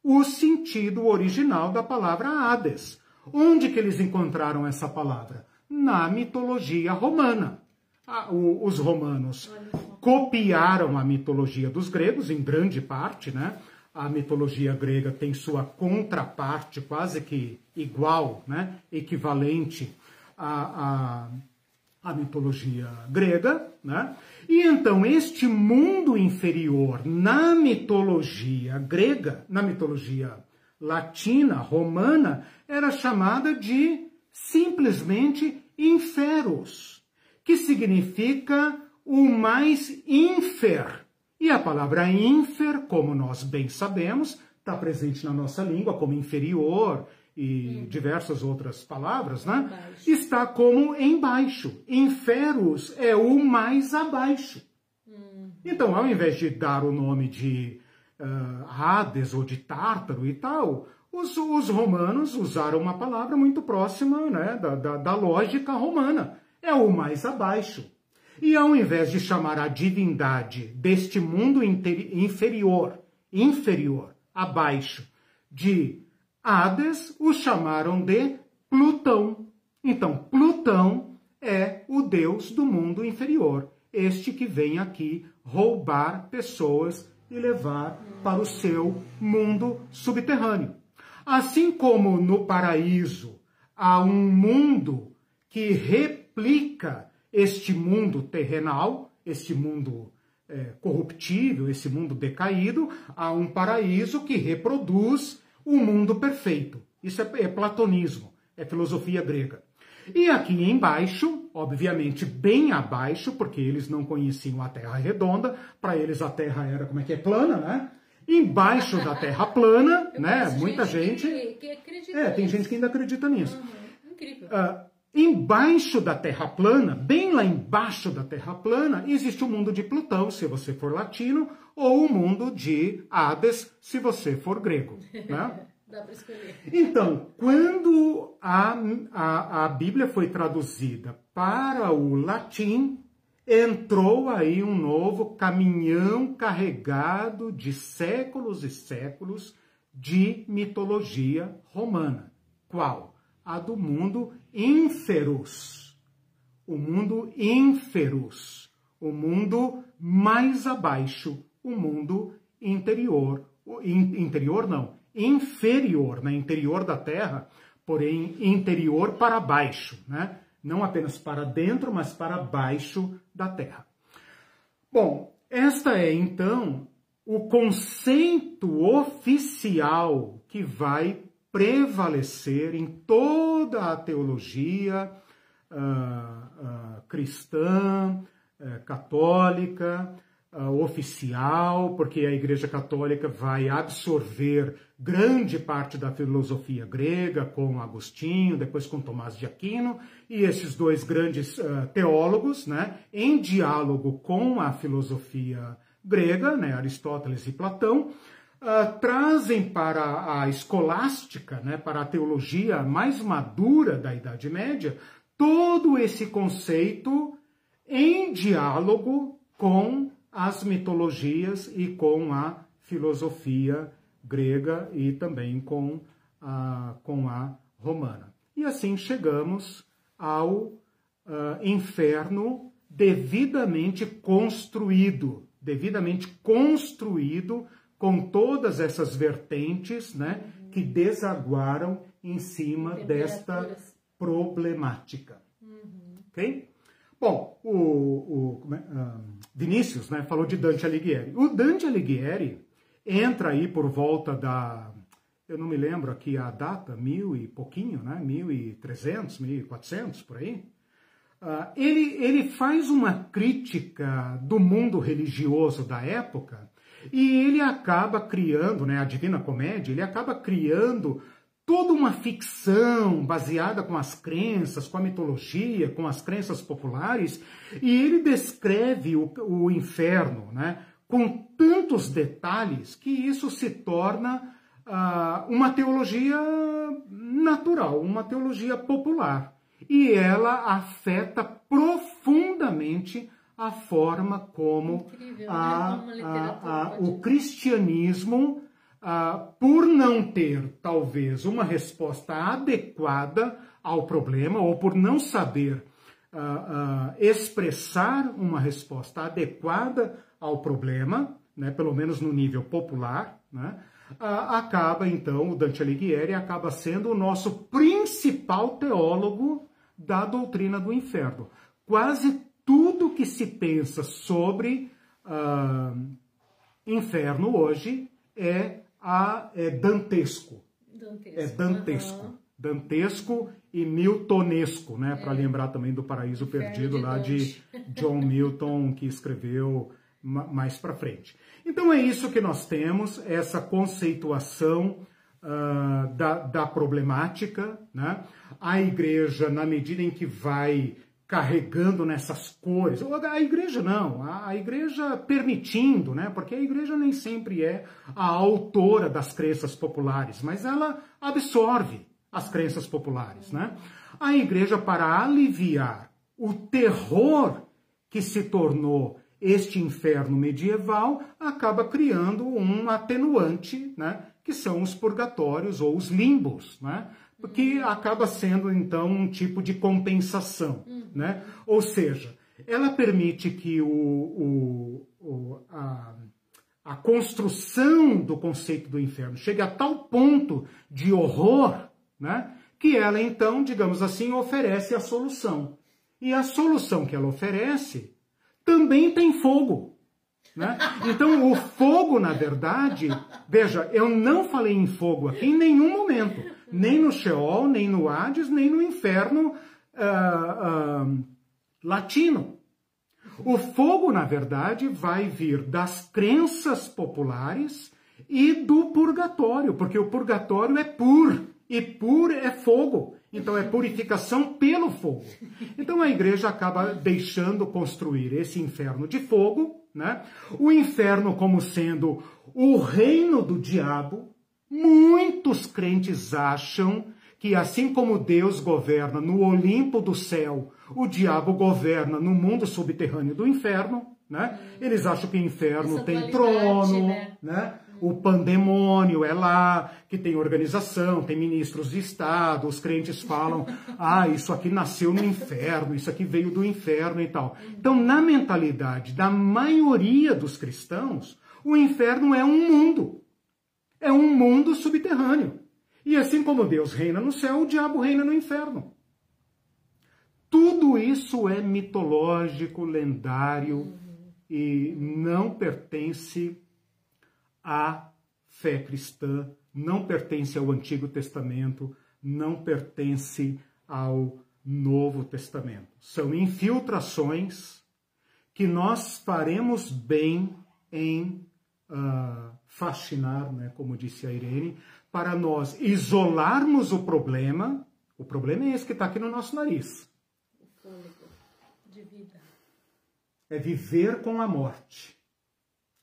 o sentido original da palavra Hades. Onde que eles encontraram essa palavra? Na mitologia romana. os romanos copiaram a mitologia dos gregos, em grande parte, né? A mitologia grega tem sua contraparte quase que igual, né, equivalente à, à, à mitologia grega, né? E então este mundo inferior na mitologia grega, na mitologia latina, romana, era chamada de simplesmente inferos, que significa o mais infer, e a palavra infer, como nós bem sabemos, está presente na nossa língua como inferior e hum. diversas outras palavras, né? Embaixo. Está como embaixo. Inferus é o mais abaixo. Hum. Então, ao invés de dar o nome de uh, Hades ou de Tártaro e tal, os, os, romanos usaram uma palavra muito próxima né, da, da, da lógica romana. É o mais abaixo. E ao invés de chamar a divindade deste mundo inferior, inferior, abaixo, de Hades, o chamaram de Plutão. Então, Plutão é o deus do mundo inferior, este que vem aqui roubar pessoas e levar para o seu mundo subterrâneo. Assim como no paraíso há um mundo que replica este mundo terrenal, este mundo é, corruptível, esse mundo decaído, a um paraíso que reproduz o mundo perfeito. Isso é, é platonismo, é filosofia grega. E aqui embaixo, obviamente bem abaixo, porque eles não conheciam a Terra redonda, para eles a Terra era como é que é plana, né? Embaixo da Terra plana, né? Muita gente. Que, que acredita é, tem gente que ainda acredita nisso. Uhum. Incrível. Uh, Embaixo da Terra plana, bem lá embaixo da Terra plana, existe o mundo de Plutão, se você for latino, ou o mundo de Hades, se você for grego. Né? Dá para escolher. Então, quando a, a, a Bíblia foi traduzida para o latim, entrou aí um novo caminhão carregado de séculos e séculos de mitologia romana. Qual? A do mundo ínferos, o mundo ínferos, o mundo mais abaixo, o mundo interior, interior não, inferior, né? interior da Terra, porém interior para baixo, né? não apenas para dentro, mas para baixo da Terra. Bom, esta é então o conceito oficial que vai prevalecer em toda a teologia uh, uh, cristã, uh, católica, oficial, porque a Igreja Católica vai absorver grande parte da filosofia grega com Agostinho, depois com Tomás de Aquino, e esses dois grandes teólogos, né, em diálogo com a filosofia grega, né, Aristóteles e Platão, uh, trazem para a escolástica, né, para a teologia mais madura da Idade Média, todo esse conceito em diálogo com as mitologias e com a filosofia grega e também com a, com a romana. E assim chegamos ao uh, inferno devidamente construído, devidamente construído com todas essas vertentes né, uhum. que desaguaram em cima desta problemática. Uhum. Ok? Bom, o, o uh, Vinícius né, falou de Dante Alighieri. O Dante Alighieri entra aí por volta da, eu não me lembro aqui a data, mil e pouquinho, né, mil e trezentos, mil e quatrocentos, por aí. Uh, ele, ele faz uma crítica do mundo religioso da época e ele acaba criando, né, a Divina Comédia, ele acaba criando toda uma ficção baseada com as crenças, com a mitologia, com as crenças populares, e ele descreve o, o inferno, né, com tantos detalhes que isso se torna uh, uma teologia natural, uma teologia popular. E ela afeta profundamente a forma como Incrível, a, né? a, a, o cristianismo, por não ter talvez uma resposta adequada ao problema, ou por não saber expressar uma resposta adequada ao problema, né, pelo menos no nível popular, né, acaba então, o Dante Alighieri acaba sendo o nosso principal teólogo da doutrina do inferno. Quase que se pensa sobre uh, inferno hoje é, a, é dantesco. dantesco. É dantesco. Uhum. Dantesco e miltonesco, né? É. Para lembrar também do Paraíso inferno Perdido de lá de John Milton, que escreveu mais para frente. Então é isso que nós temos, essa conceituação uh, da, da problemática, né? A igreja, na medida em que vai carregando nessas cores. A igreja não, a igreja permitindo, né? Porque a igreja nem sempre é a autora das crenças populares, mas ela absorve as crenças populares, né? A igreja para aliviar o terror que se tornou este inferno medieval acaba criando um atenuante, né? Que são os purgatórios ou os limbos, né? Que acaba sendo então um tipo de compensação, uhum. né? Ou seja, ela permite que o, o, o a, a, construção do conceito do inferno chegue a tal ponto de horror, né? Que ela então, digamos assim, oferece a solução. E a solução que ela oferece também tem fogo. Né? Então, o fogo, na verdade, veja, eu não falei em fogo aqui em nenhum momento nem no Sheol, nem no Hades, nem no inferno uh, uh, latino. O fogo, na verdade, vai vir das crenças populares e do purgatório, porque o purgatório é pur, e pur é fogo. Então é purificação pelo fogo. Então a igreja acaba deixando construir esse inferno de fogo, né? O inferno como sendo o reino do diabo, Muitos crentes acham que assim como Deus governa no Olimpo do céu, o diabo governa no mundo subterrâneo do inferno, né? Eles acham que o inferno tem trono, né? né? O pandemônio é lá, que tem organização, tem ministros de Estado, os crentes falam, ah, isso aqui nasceu no inferno, isso aqui veio do inferno e tal. Então, na mentalidade da maioria dos cristãos, o inferno é um mundo. É um mundo subterrâneo. E assim como Deus reina no céu, o diabo reina no inferno. Tudo isso é mitológico, lendário e não pertence à fé cristã, não pertence ao Antigo Testamento, não pertence ao Novo Testamento. São infiltrações que nós faremos bem em uh, fascinar, né, como disse a Irene, para nós isolarmos o problema. O problema é esse que está aqui no nosso nariz. O fôlego de vida. É viver com a morte.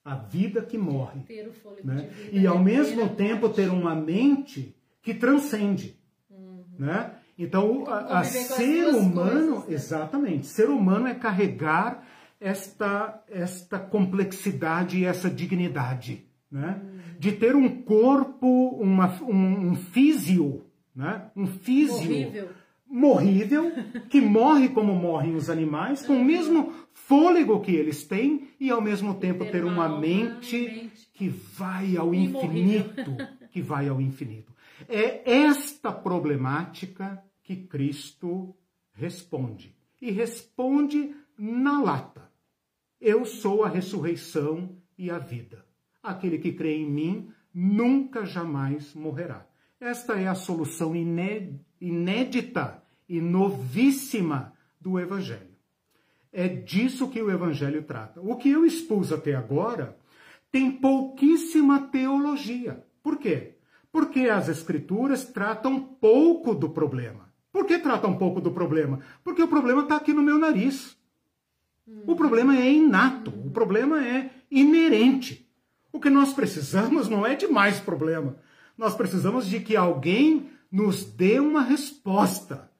A vida que morre. Ter o fôlego né? de vida. E ao é mesmo tempo ter uma mente que transcende. Uhum. Né? Então, a, a ser humano, coisas, né? exatamente, ser humano é carregar esta, esta complexidade e essa dignidade, né? Uhum. De ter um corpo, uma, um, um físio, né? Um físio Horrível. morrível, que morre como morrem os animais, com o mesmo fôlego que eles têm e ao mesmo tempo ter uma mente que vai ao infinito, que vai ao infinito. É esta problemática que Cristo responde. E responde na lata. Eu sou a ressurreição e a vida. Aquele que crê em mim nunca jamais morrerá. Esta é a solução iné- inédita e novíssima do Evangelho. É disso que o Evangelho trata. O que eu expus até agora tem pouquíssima teologia. Por quê? Porque as Escrituras tratam pouco do problema. Por que tratam pouco do problema? Porque o problema está aqui no meu nariz. O problema é inato, o problema é inerente. O que nós precisamos não é de mais problema. Nós precisamos de que alguém nos dê uma resposta.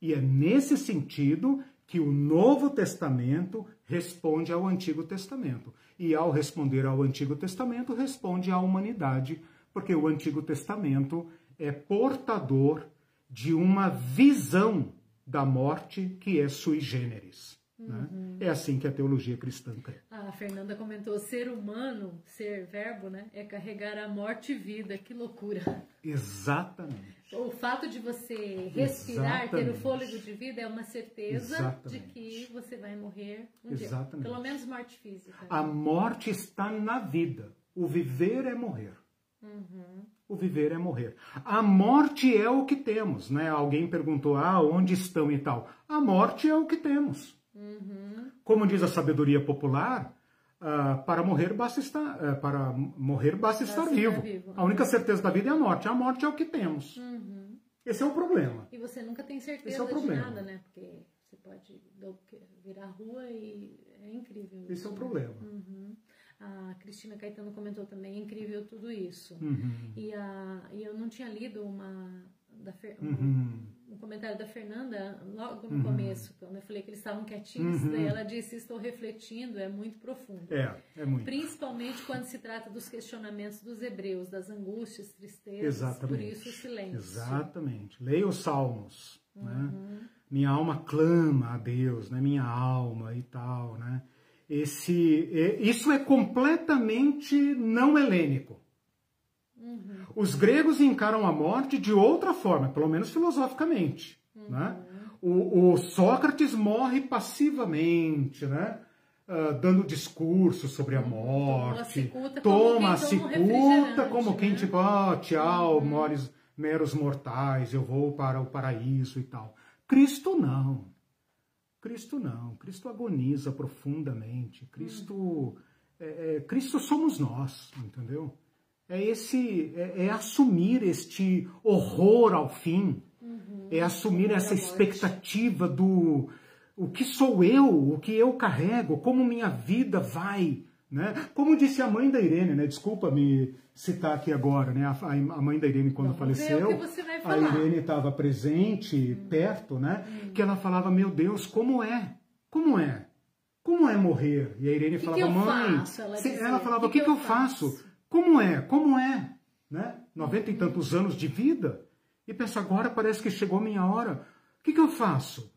E é nesse sentido que o Novo Testamento responde ao Antigo Testamento. E ao responder ao Antigo Testamento, responde à humanidade, porque o Antigo Testamento é portador de uma visão da morte que é sui generis. Né? É assim que a teologia cristã crê. A Fernanda comentou: ser humano, ser verbo, né? É carregar a morte e vida. Que loucura. Exatamente. O fato de você respirar, ter o Exatamente. fôlego de vida, é uma certeza Exatamente. de que você vai morrer um Exatamente. dia. Pelo menos morte física. A morte está na vida. O viver é morrer. O viver é morrer. A morte é o que temos, né? Alguém perguntou, ah, onde estão e tal. A morte é o que temos. Como diz a sabedoria popular, ah, para morrer basta estar, ah, para morrer basta estar estar vivo. vivo. A única certeza da vida é a morte. A morte é o que temos. Esse é o problema. E você nunca tem Esse certeza é o de problema. nada, né? Porque você pode virar rua e é incrível. Esse isso, é o problema. Uhum. A Cristina Caetano comentou também, é incrível tudo isso. Uhum. E, a, e eu não tinha lido uma, da Fer- um, Uhum. Um comentário da Fernanda logo no começo, quando eu falei que eles estavam quietinhos, Uhum. daí ela disse, estou refletindo, é muito profundo. É, é muito. Principalmente quando se trata dos questionamentos dos hebreus, das angústias, tristezas, Exatamente. por isso o silêncio. Exatamente. Leia os salmos, Uhum. né? Minha alma clama a Deus, né? Minha alma e tal, né? Esse, isso é completamente não helênico. Uhum. Os gregos encaram a morte de outra forma, pelo menos filosoficamente, Uhum. né? O, o Sócrates morre passivamente, né? Ah, dando discurso sobre a morte, toma a toma cicuta refrigerante, como quem né? tipo, ah, tchau, mores, meros mortais, eu vou para o paraíso e tal. Cristo não. Cristo não. Cristo agoniza profundamente. Cristo, é, é, Cristo somos nós, entendeu? É esse, é, é assumir este horror ao fim. É assumir essa expectativa do o que sou eu, o que eu carrego, como minha vida vai, né? Como disse a mãe da Irene, né? Desculpa me citar aqui agora, né? A, a mãe da Irene quando faleceu, que a. Irene estava presente, perto, né? Que ela falava, meu Deus, como é? Como é? Como é morrer? E a Irene que falava, eu mãe, faço? Ela dizia, ela falava, o que, que, eu faço? Como é? Como é? Né? 90 e tantos anos de vida. E pensa, agora parece que chegou a minha hora. O que, que eu faço?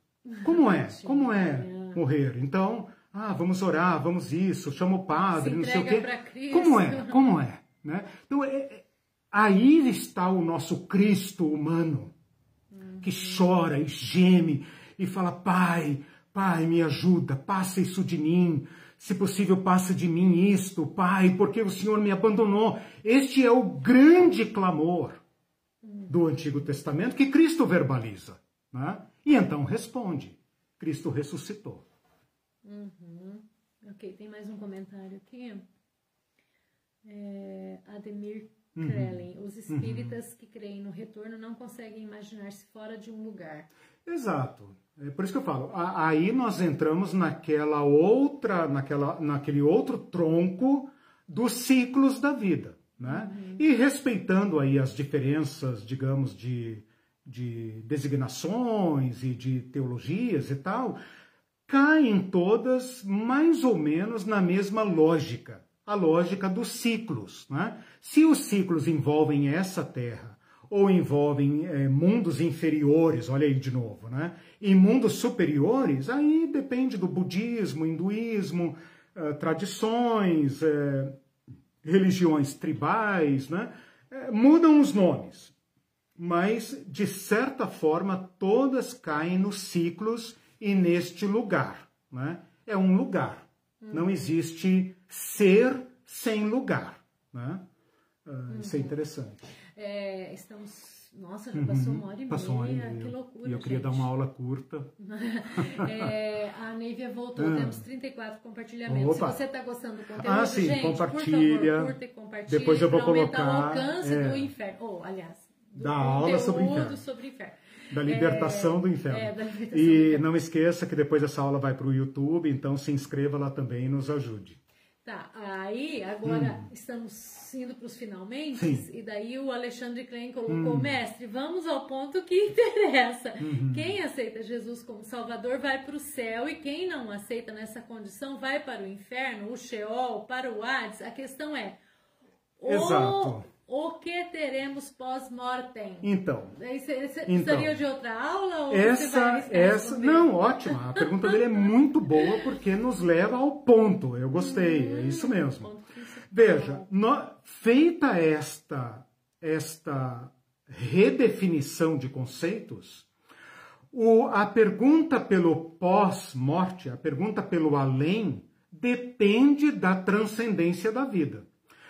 Como é? Como é morrer? Então, ah, vamos orar, vamos isso, chama o padre, Se não sei o quê. Como é? Como é? Né? Então, é- é- aí está o nosso Cristo humano, que chora e geme e fala, pai, pai, me ajuda, passa isso de mim. Se possível, passa de mim isto, Pai, porque o Senhor me abandonou. Este é o grande clamor do Antigo Testamento que Cristo verbaliza. Né? E então responde: Cristo ressuscitou. Uhum. Ok, tem mais um comentário aqui. É, Ademir uhum. Krellen. Os espíritas uhum. que creem no retorno não conseguem imaginar-se fora de um lugar. Exato. É por isso que eu falo. Aí nós entramos naquela outra, naquela, naquele outro tronco dos ciclos da vida. Né? Uhum. E respeitando aí as diferenças, digamos, de, de designações e de teologias e tal, caem todas mais ou menos na mesma lógica, a lógica dos ciclos. Né? Se os ciclos envolvem essa terra ou envolvem é, mundos inferiores, olha aí de novo, né? E mundos superiores, aí depende do budismo, hinduísmo, uh, tradições, uh, religiões tribais, né? Uh, mudam os nomes, mas de certa forma todas caem nos ciclos e neste lugar, né? É um lugar. Não existe ser sem lugar, né? Uh, isso é uhum. interessante. É, estamos. Nossa, já passou uma hora e passou meia. Uma hora e meia. Que loucura. E eu queria gente. dar uma aula curta. é, a Neivia voltou, ah. temos 34 compartilhamentos. Opa. Se você está gostando do conteúdo, ah, sim, gente, compartilha. Favor, curta e compartilha. Depois eu vou colocar. o alcance é, do inferno. Ou, oh, aliás, da aula sobre inferno. sobre inferno. Da libertação é, do inferno. É, libertação e do inferno. não esqueça que depois essa aula vai para o YouTube, então se inscreva lá também e nos ajude. Tá, aí agora hum. estamos indo para os finalmente, e daí o Alexandre Klein colocou, hum. mestre, vamos ao ponto que interessa. Uhum. Quem aceita Jesus como Salvador vai para o céu, e quem não aceita nessa condição vai para o inferno, o Sheol, para o Hades. A questão é, Exato. O que teremos pós-mortem? Então. Você então, seria de outra aula? Ou essa, essa, não, ótima. A pergunta dele é muito boa porque nos leva ao ponto. Eu gostei, hum, é isso mesmo. Veja, no, feita esta, esta redefinição de conceitos, o, a pergunta pelo pós-morte, a pergunta pelo além, depende da transcendência da vida.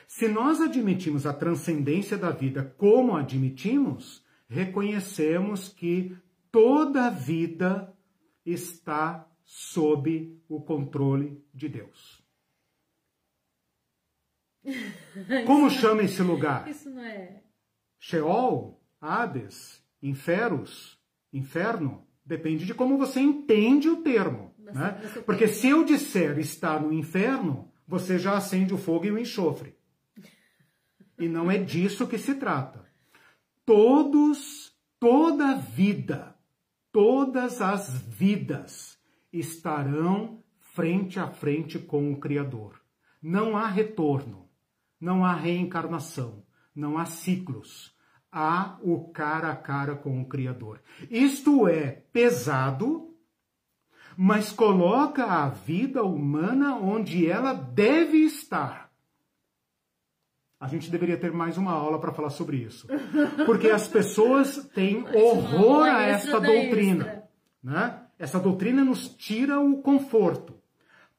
Se nós admitimos a transcendência da vida como admitimos, reconhecemos que toda vida está sob o controle de Deus. Como chama esse lugar? Isso não é. Sheol, Hades, Inferos, Inferno. Depende de como você entende o termo. né? Porque se eu disser está no inferno, você já acende o fogo e o enxofre. E não é disso que se trata. Todos, toda vida, todas as vidas estarão frente a frente com o Criador. Não há retorno, não há reencarnação, não há ciclos. Há o cara a cara com o Criador. Isto é pesado, mas coloca a vida humana onde ela deve estar a gente deveria ter mais uma aula para falar sobre isso. Porque as pessoas têm horror a esta doutrina. Né? Essa doutrina nos tira o conforto.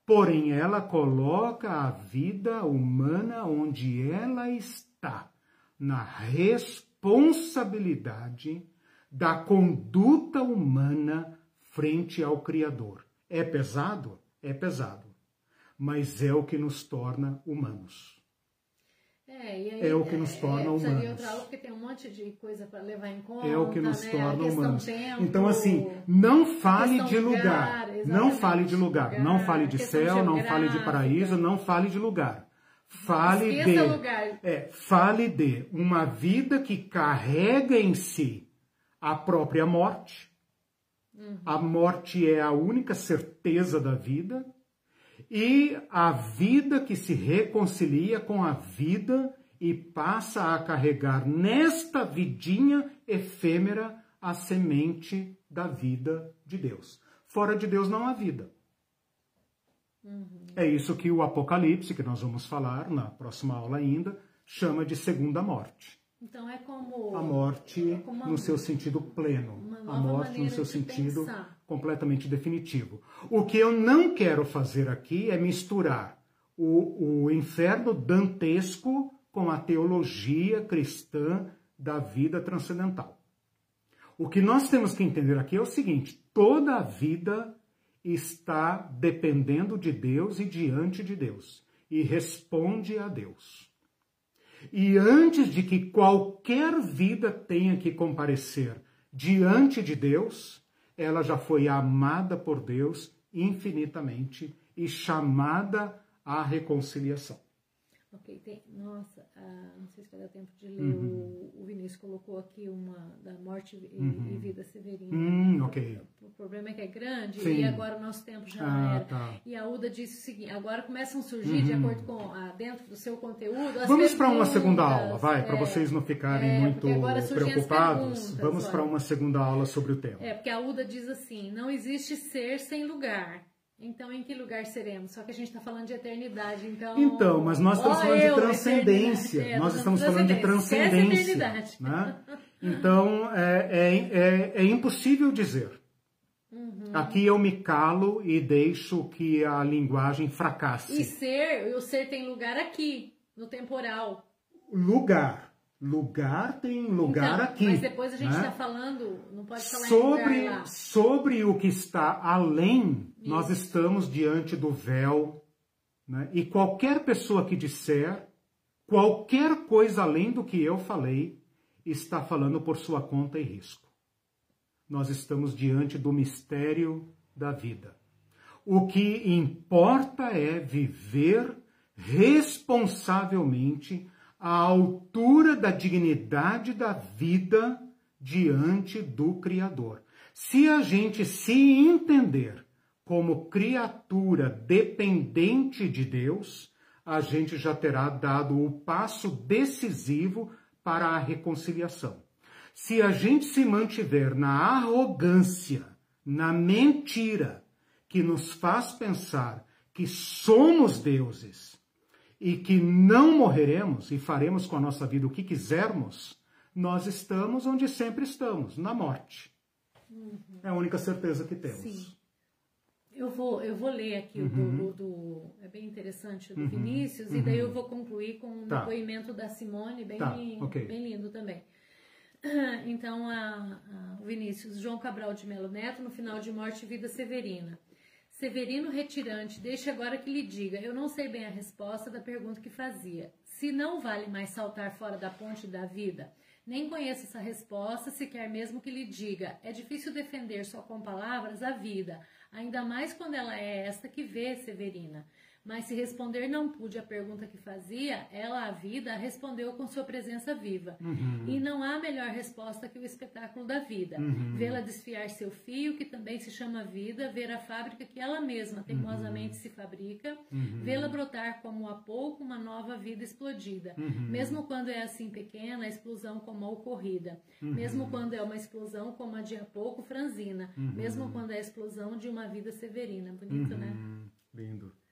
Porém, ela coloca a vida humana onde ela está, na responsabilidade da conduta humana frente ao Criador. É pesado? É pesado. Mas é o que nos torna humanos. É, aí, é o que nos torna é, humanos. outra aula porque tem um monte de coisa para levar em conta. É o que nos né? torna humanos. Tempo, então, assim, não fale de lugar. lugar não fale de lugar. lugar não fale de céu, não fale de paraíso, não fale de lugar. Fale de. Lugar. É, fale de uma vida que carrega em si a própria morte. Uhum. A morte é a única certeza da vida e a vida que se reconcilia com a vida e passa a carregar nesta vidinha efêmera a semente da vida de Deus. Fora de Deus não há vida. Uhum. É isso que o Apocalipse, que nós vamos falar na próxima aula ainda, chama de segunda morte. Então é como a morte é como uma, no seu sentido pleno, a morte no seu sentido pensar. completamente definitivo. O que eu não quero fazer aqui é misturar o, o inferno dantesco com a teologia cristã da vida transcendental. O que nós temos que entender aqui é o seguinte: toda a vida está dependendo de Deus e diante de Deus e responde a Deus. E antes de que qualquer vida tenha que comparecer diante de Deus, ela já foi amada por Deus infinitamente e chamada à reconciliação. Ok, tem, nossa, ah, não sei se vai dar tempo de ler, uhum. o, o, Vinícius colocou aqui uma da morte e, uhum. e vida severina. Hum, ok. O, o, problema é que é grande Sim. e agora o nosso tempo já ah, era. Tá. E a Uda disse o seguinte, agora começam a surgir, uhum. de acordo com, ah, dentro do seu conteúdo, as Vamos para uma segunda aula, vai, é, para vocês não ficarem é, muito preocupados. Vamos para uma segunda aula sobre o tema. É, porque a Uda diz assim, não existe ser sem lugar. Então, em que lugar seremos? Só que a gente está falando de eternidade, então. Então, mas nós estamos falando de transcendência. É, nós estamos falando de transcendência. Né? Então, é, é, é, é, impossível dizer. Uhum. Aqui eu me calo e deixo que a linguagem fracasse. E ser, o ser tem lugar aqui, no temporal. Lugar. Lugar tem lugar então, aqui. Mas depois a gente está né? falando, não pode falar sobre. Sobre o que está além, Isso. nós estamos diante do véu. Né? E qualquer pessoa que disser qualquer coisa além do que eu falei, está falando por sua conta e risco. Nós estamos diante do mistério da vida. O que importa é viver responsavelmente à altura da dignidade da vida diante do Criador. Se a gente se entender como criatura dependente de Deus, a gente já terá dado o passo decisivo para a reconciliação. Se a gente se mantiver na arrogância, na mentira, que nos faz pensar que somos deuses, e que não morreremos e faremos com a nossa vida o que quisermos, nós estamos onde sempre estamos, na morte. Uhum. É a única certeza que temos. Sim. Eu vou, eu vou ler aqui uhum. o do, do, É bem interessante o do uhum. Vinícius, e daí eu uhum. vou concluir com um tá. depoimento da Simone, bem, tá. okay. bem lindo também. Então, a, a, o Vinícius, João Cabral de Melo Neto, no final de Morte e Vida Severina. Severino Retirante, deixe agora que lhe diga. Eu não sei bem a resposta da pergunta que fazia. Se não vale mais saltar fora da ponte da vida, nem conheço essa resposta, se quer mesmo que lhe diga. É difícil defender só com palavras a vida, ainda mais quando ela é esta que vê, Severina. Mas se responder não pude a pergunta que fazia, ela, a vida, respondeu com sua presença viva. Uhum. E não há melhor resposta que o espetáculo da vida. Uhum. Vê-la desfiar seu fio, que também se chama vida, ver a fábrica que ela mesma teimosamente uhum. se fabrica, uhum. vê-la brotar como a pouco uma nova vida explodida. Uhum. Mesmo quando é assim pequena, a explosão como a ocorrida. Uhum. Mesmo quando é uma explosão como a de há pouco franzina. Mesmo quando é a explosão de uma vida severina. Bonito, né? Lindo.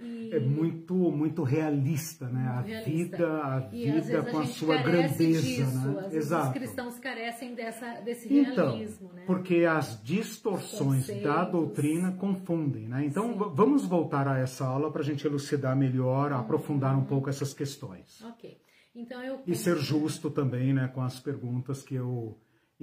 E... É muito, muito realista, né? A realista. vida, a vida com a, a sua grandeza, disso. né? Exato. Os cristãos carecem dessa, desse então, realismo, né? Porque as distorções da doutrina confundem, né? Então Sim. vamos voltar a essa aula para a gente elucidar melhor, uhum. aprofundar um pouco essas questões. Ok. Então eu... E ser justo também, né? Com as perguntas que eu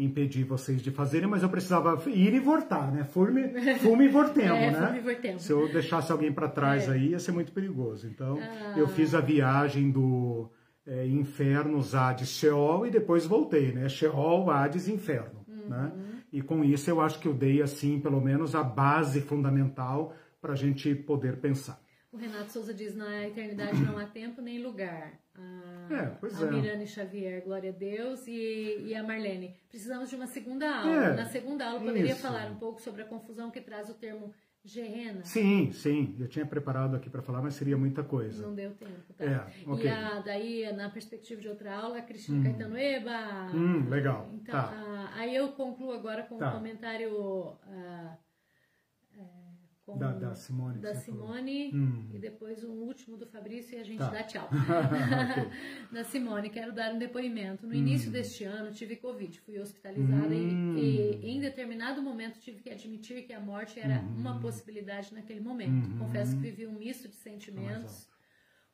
impedir vocês de fazerem, mas eu precisava ir e voltar, né? Fume, fume e voltemos, é, né? Voltemos. Se eu deixasse alguém para trás é. aí, ia ser muito perigoso. Então, ah. eu fiz a viagem do é, Infernos, Hades, Sheol e depois voltei, né? Sheol, Hades, Inferno, uhum. né? E com isso eu acho que eu dei, assim, pelo menos a base fundamental para a gente poder pensar. O Renato Souza diz, na eternidade não há tempo nem lugar. A, é, pois a é. Mirane Xavier, glória a Deus, e, e a Marlene. Precisamos de uma segunda aula. É, na segunda aula, poderia isso. falar um pouco sobre a confusão que traz o termo Geena? Sim, sim. Eu tinha preparado aqui para falar, mas seria muita coisa. Não deu tempo, tá? É, ok. E a, daí, na perspectiva de outra aula, a Cristina hum. Caetano Eba. Hum, legal. Então, tá. a, aí eu concluo agora com tá. um comentário... Uh, com da, da Simone. Da Simone hum. e depois um último do Fabrício e a gente tá. dá tchau. da Simone, quero dar um depoimento. No hum. início deste ano tive Covid, fui hospitalizada hum. e, e, em determinado momento tive que admitir que a morte era hum. uma possibilidade naquele momento. Hum. Confesso que vivi um misto de sentimentos.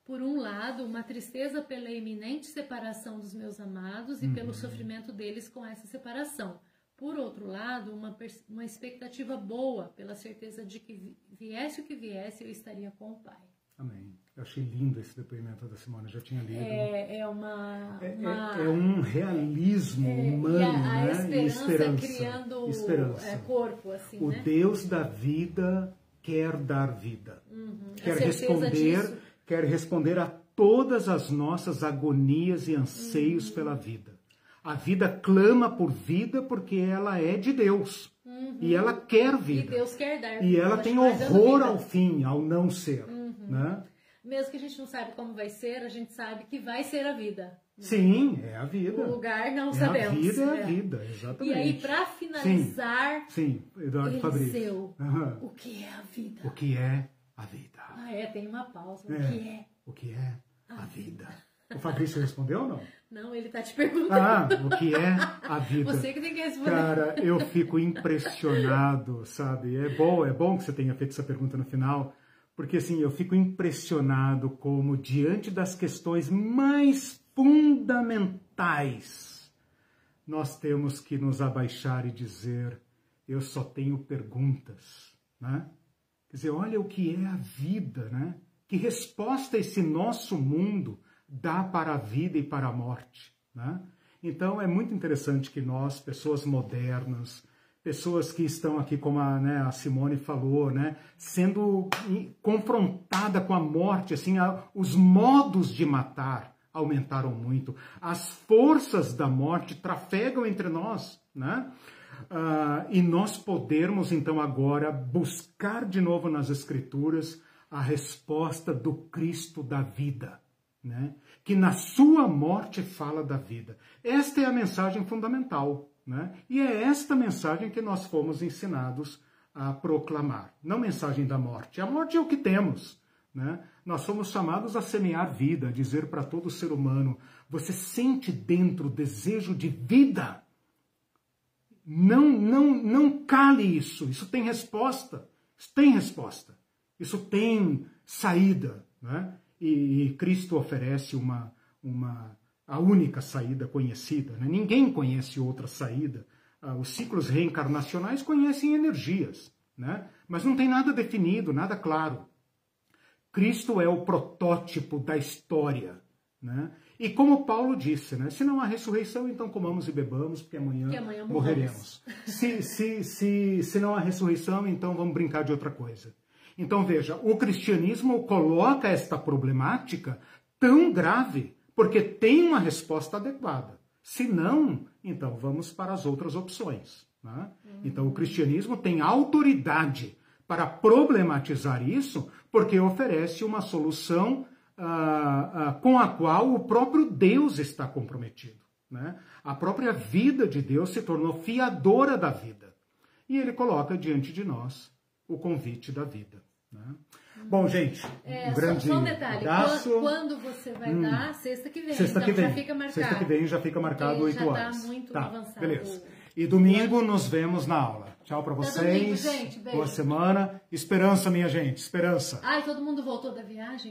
Por um lado, uma tristeza pela iminente separação dos meus amados e pelo sofrimento deles com essa separação por outro lado, uma, uma expectativa boa, pela certeza de que viesse o que viesse, eu estaria com o Pai. Amém. Eu achei lindo esse depoimento da Simone, já tinha lido. É, é uma, é, uma... É, é, um realismo é, humano, a, a né? Esperança, e esperança. criando esperança. É, corpo, assim, O né? Deus da vida quer dar vida. Uhum. Quer responder, disso. quer responder a todas as nossas agonias e anseios uhum. pela vida. A vida clama por vida porque ela é de Deus. Uhum. E ela quer vida. E Deus quer dar. E ela tem horror ao fim, ao não ser. Uhum. Né? Mesmo que a gente não saiba como vai ser, a gente sabe que vai ser a vida. Sim, é a vida. O lugar não é sabemos. A vida é a vida, exatamente. E aí, para finalizar, sim, sim Eduardo Fabrício. Uhum. O que é a vida? O que é a vida? Ah, é, tem uma pausa. O é. que é? O que é a, a vida? vida? O Fabrício respondeu ou não? Não, ele tá te perguntando. Ah, o que é a vida? Você que tem que responder. Cara, eu fico impressionado, sabe? É bom, é bom que você tenha feito essa pergunta no final, porque assim, eu fico impressionado como diante das questões mais fundamentais, nós temos que nos abaixar e dizer, eu só tenho perguntas, né? Quer dizer, olha o que é a vida, né? Que resposta esse nosso mundo dá para a vida e para a morte. Né? Então é muito interessante que nós, pessoas modernas, pessoas que estão aqui, como a, né, a Simone falou, né, sendo confrontada com a morte, assim, a, os modos de matar aumentaram muito, as forças da morte trafegam entre nós, né? Uh, e nós podermos então agora buscar de novo nas Escrituras a resposta do Cristo da vida né? que na sua morte fala da vida. Esta é a mensagem fundamental. Né? E é esta mensagem que nós fomos ensinados a proclamar. Não mensagem da morte. A morte é o que temos. Né? Nós somos chamados a semear vida, a dizer para todo ser humano: você sente dentro o desejo de vida? Não, não, não cale isso. Isso tem resposta. Isso tem resposta. Isso tem saída. Né? E, Cristo oferece uma, uma, a única saída conhecida. Né? Ninguém conhece outra saída. Ah, os ciclos reencarnacionais conhecem energias, né? mas não tem nada definido, nada claro. Cristo é o protótipo da história. Né? E como Paulo disse, né? se não há ressurreição, então comamos e bebamos, porque amanhã, amanhã morreremos. se, se, se, se não há ressurreição, então vamos brincar de outra coisa. Então veja, o cristianismo coloca esta problemática tão grave porque tem uma resposta adequada. Se não, então vamos para as outras opções. Né? Então o cristianismo tem autoridade para problematizar isso porque oferece uma solução ah, ah, com a qual o próprio Deus está comprometido. Né? A própria vida de Deus se tornou fiadora da vida. E ele coloca diante de nós o convite da vida. Né? Bom, gente, é, um grande só, só um detalhe. abraço. Quando você vai hum. dar? Sexta que vem. Sexta então que vem. já fica marcado. Sexta que vem já fica marcado 8 horas. Tá muito tá, avançado. Beleza. E domingo nos vemos na aula. Tchau para vocês. Domingo. Boa semana. Esperança, minha gente. Esperança. Ai, todo mundo voltou da viagem?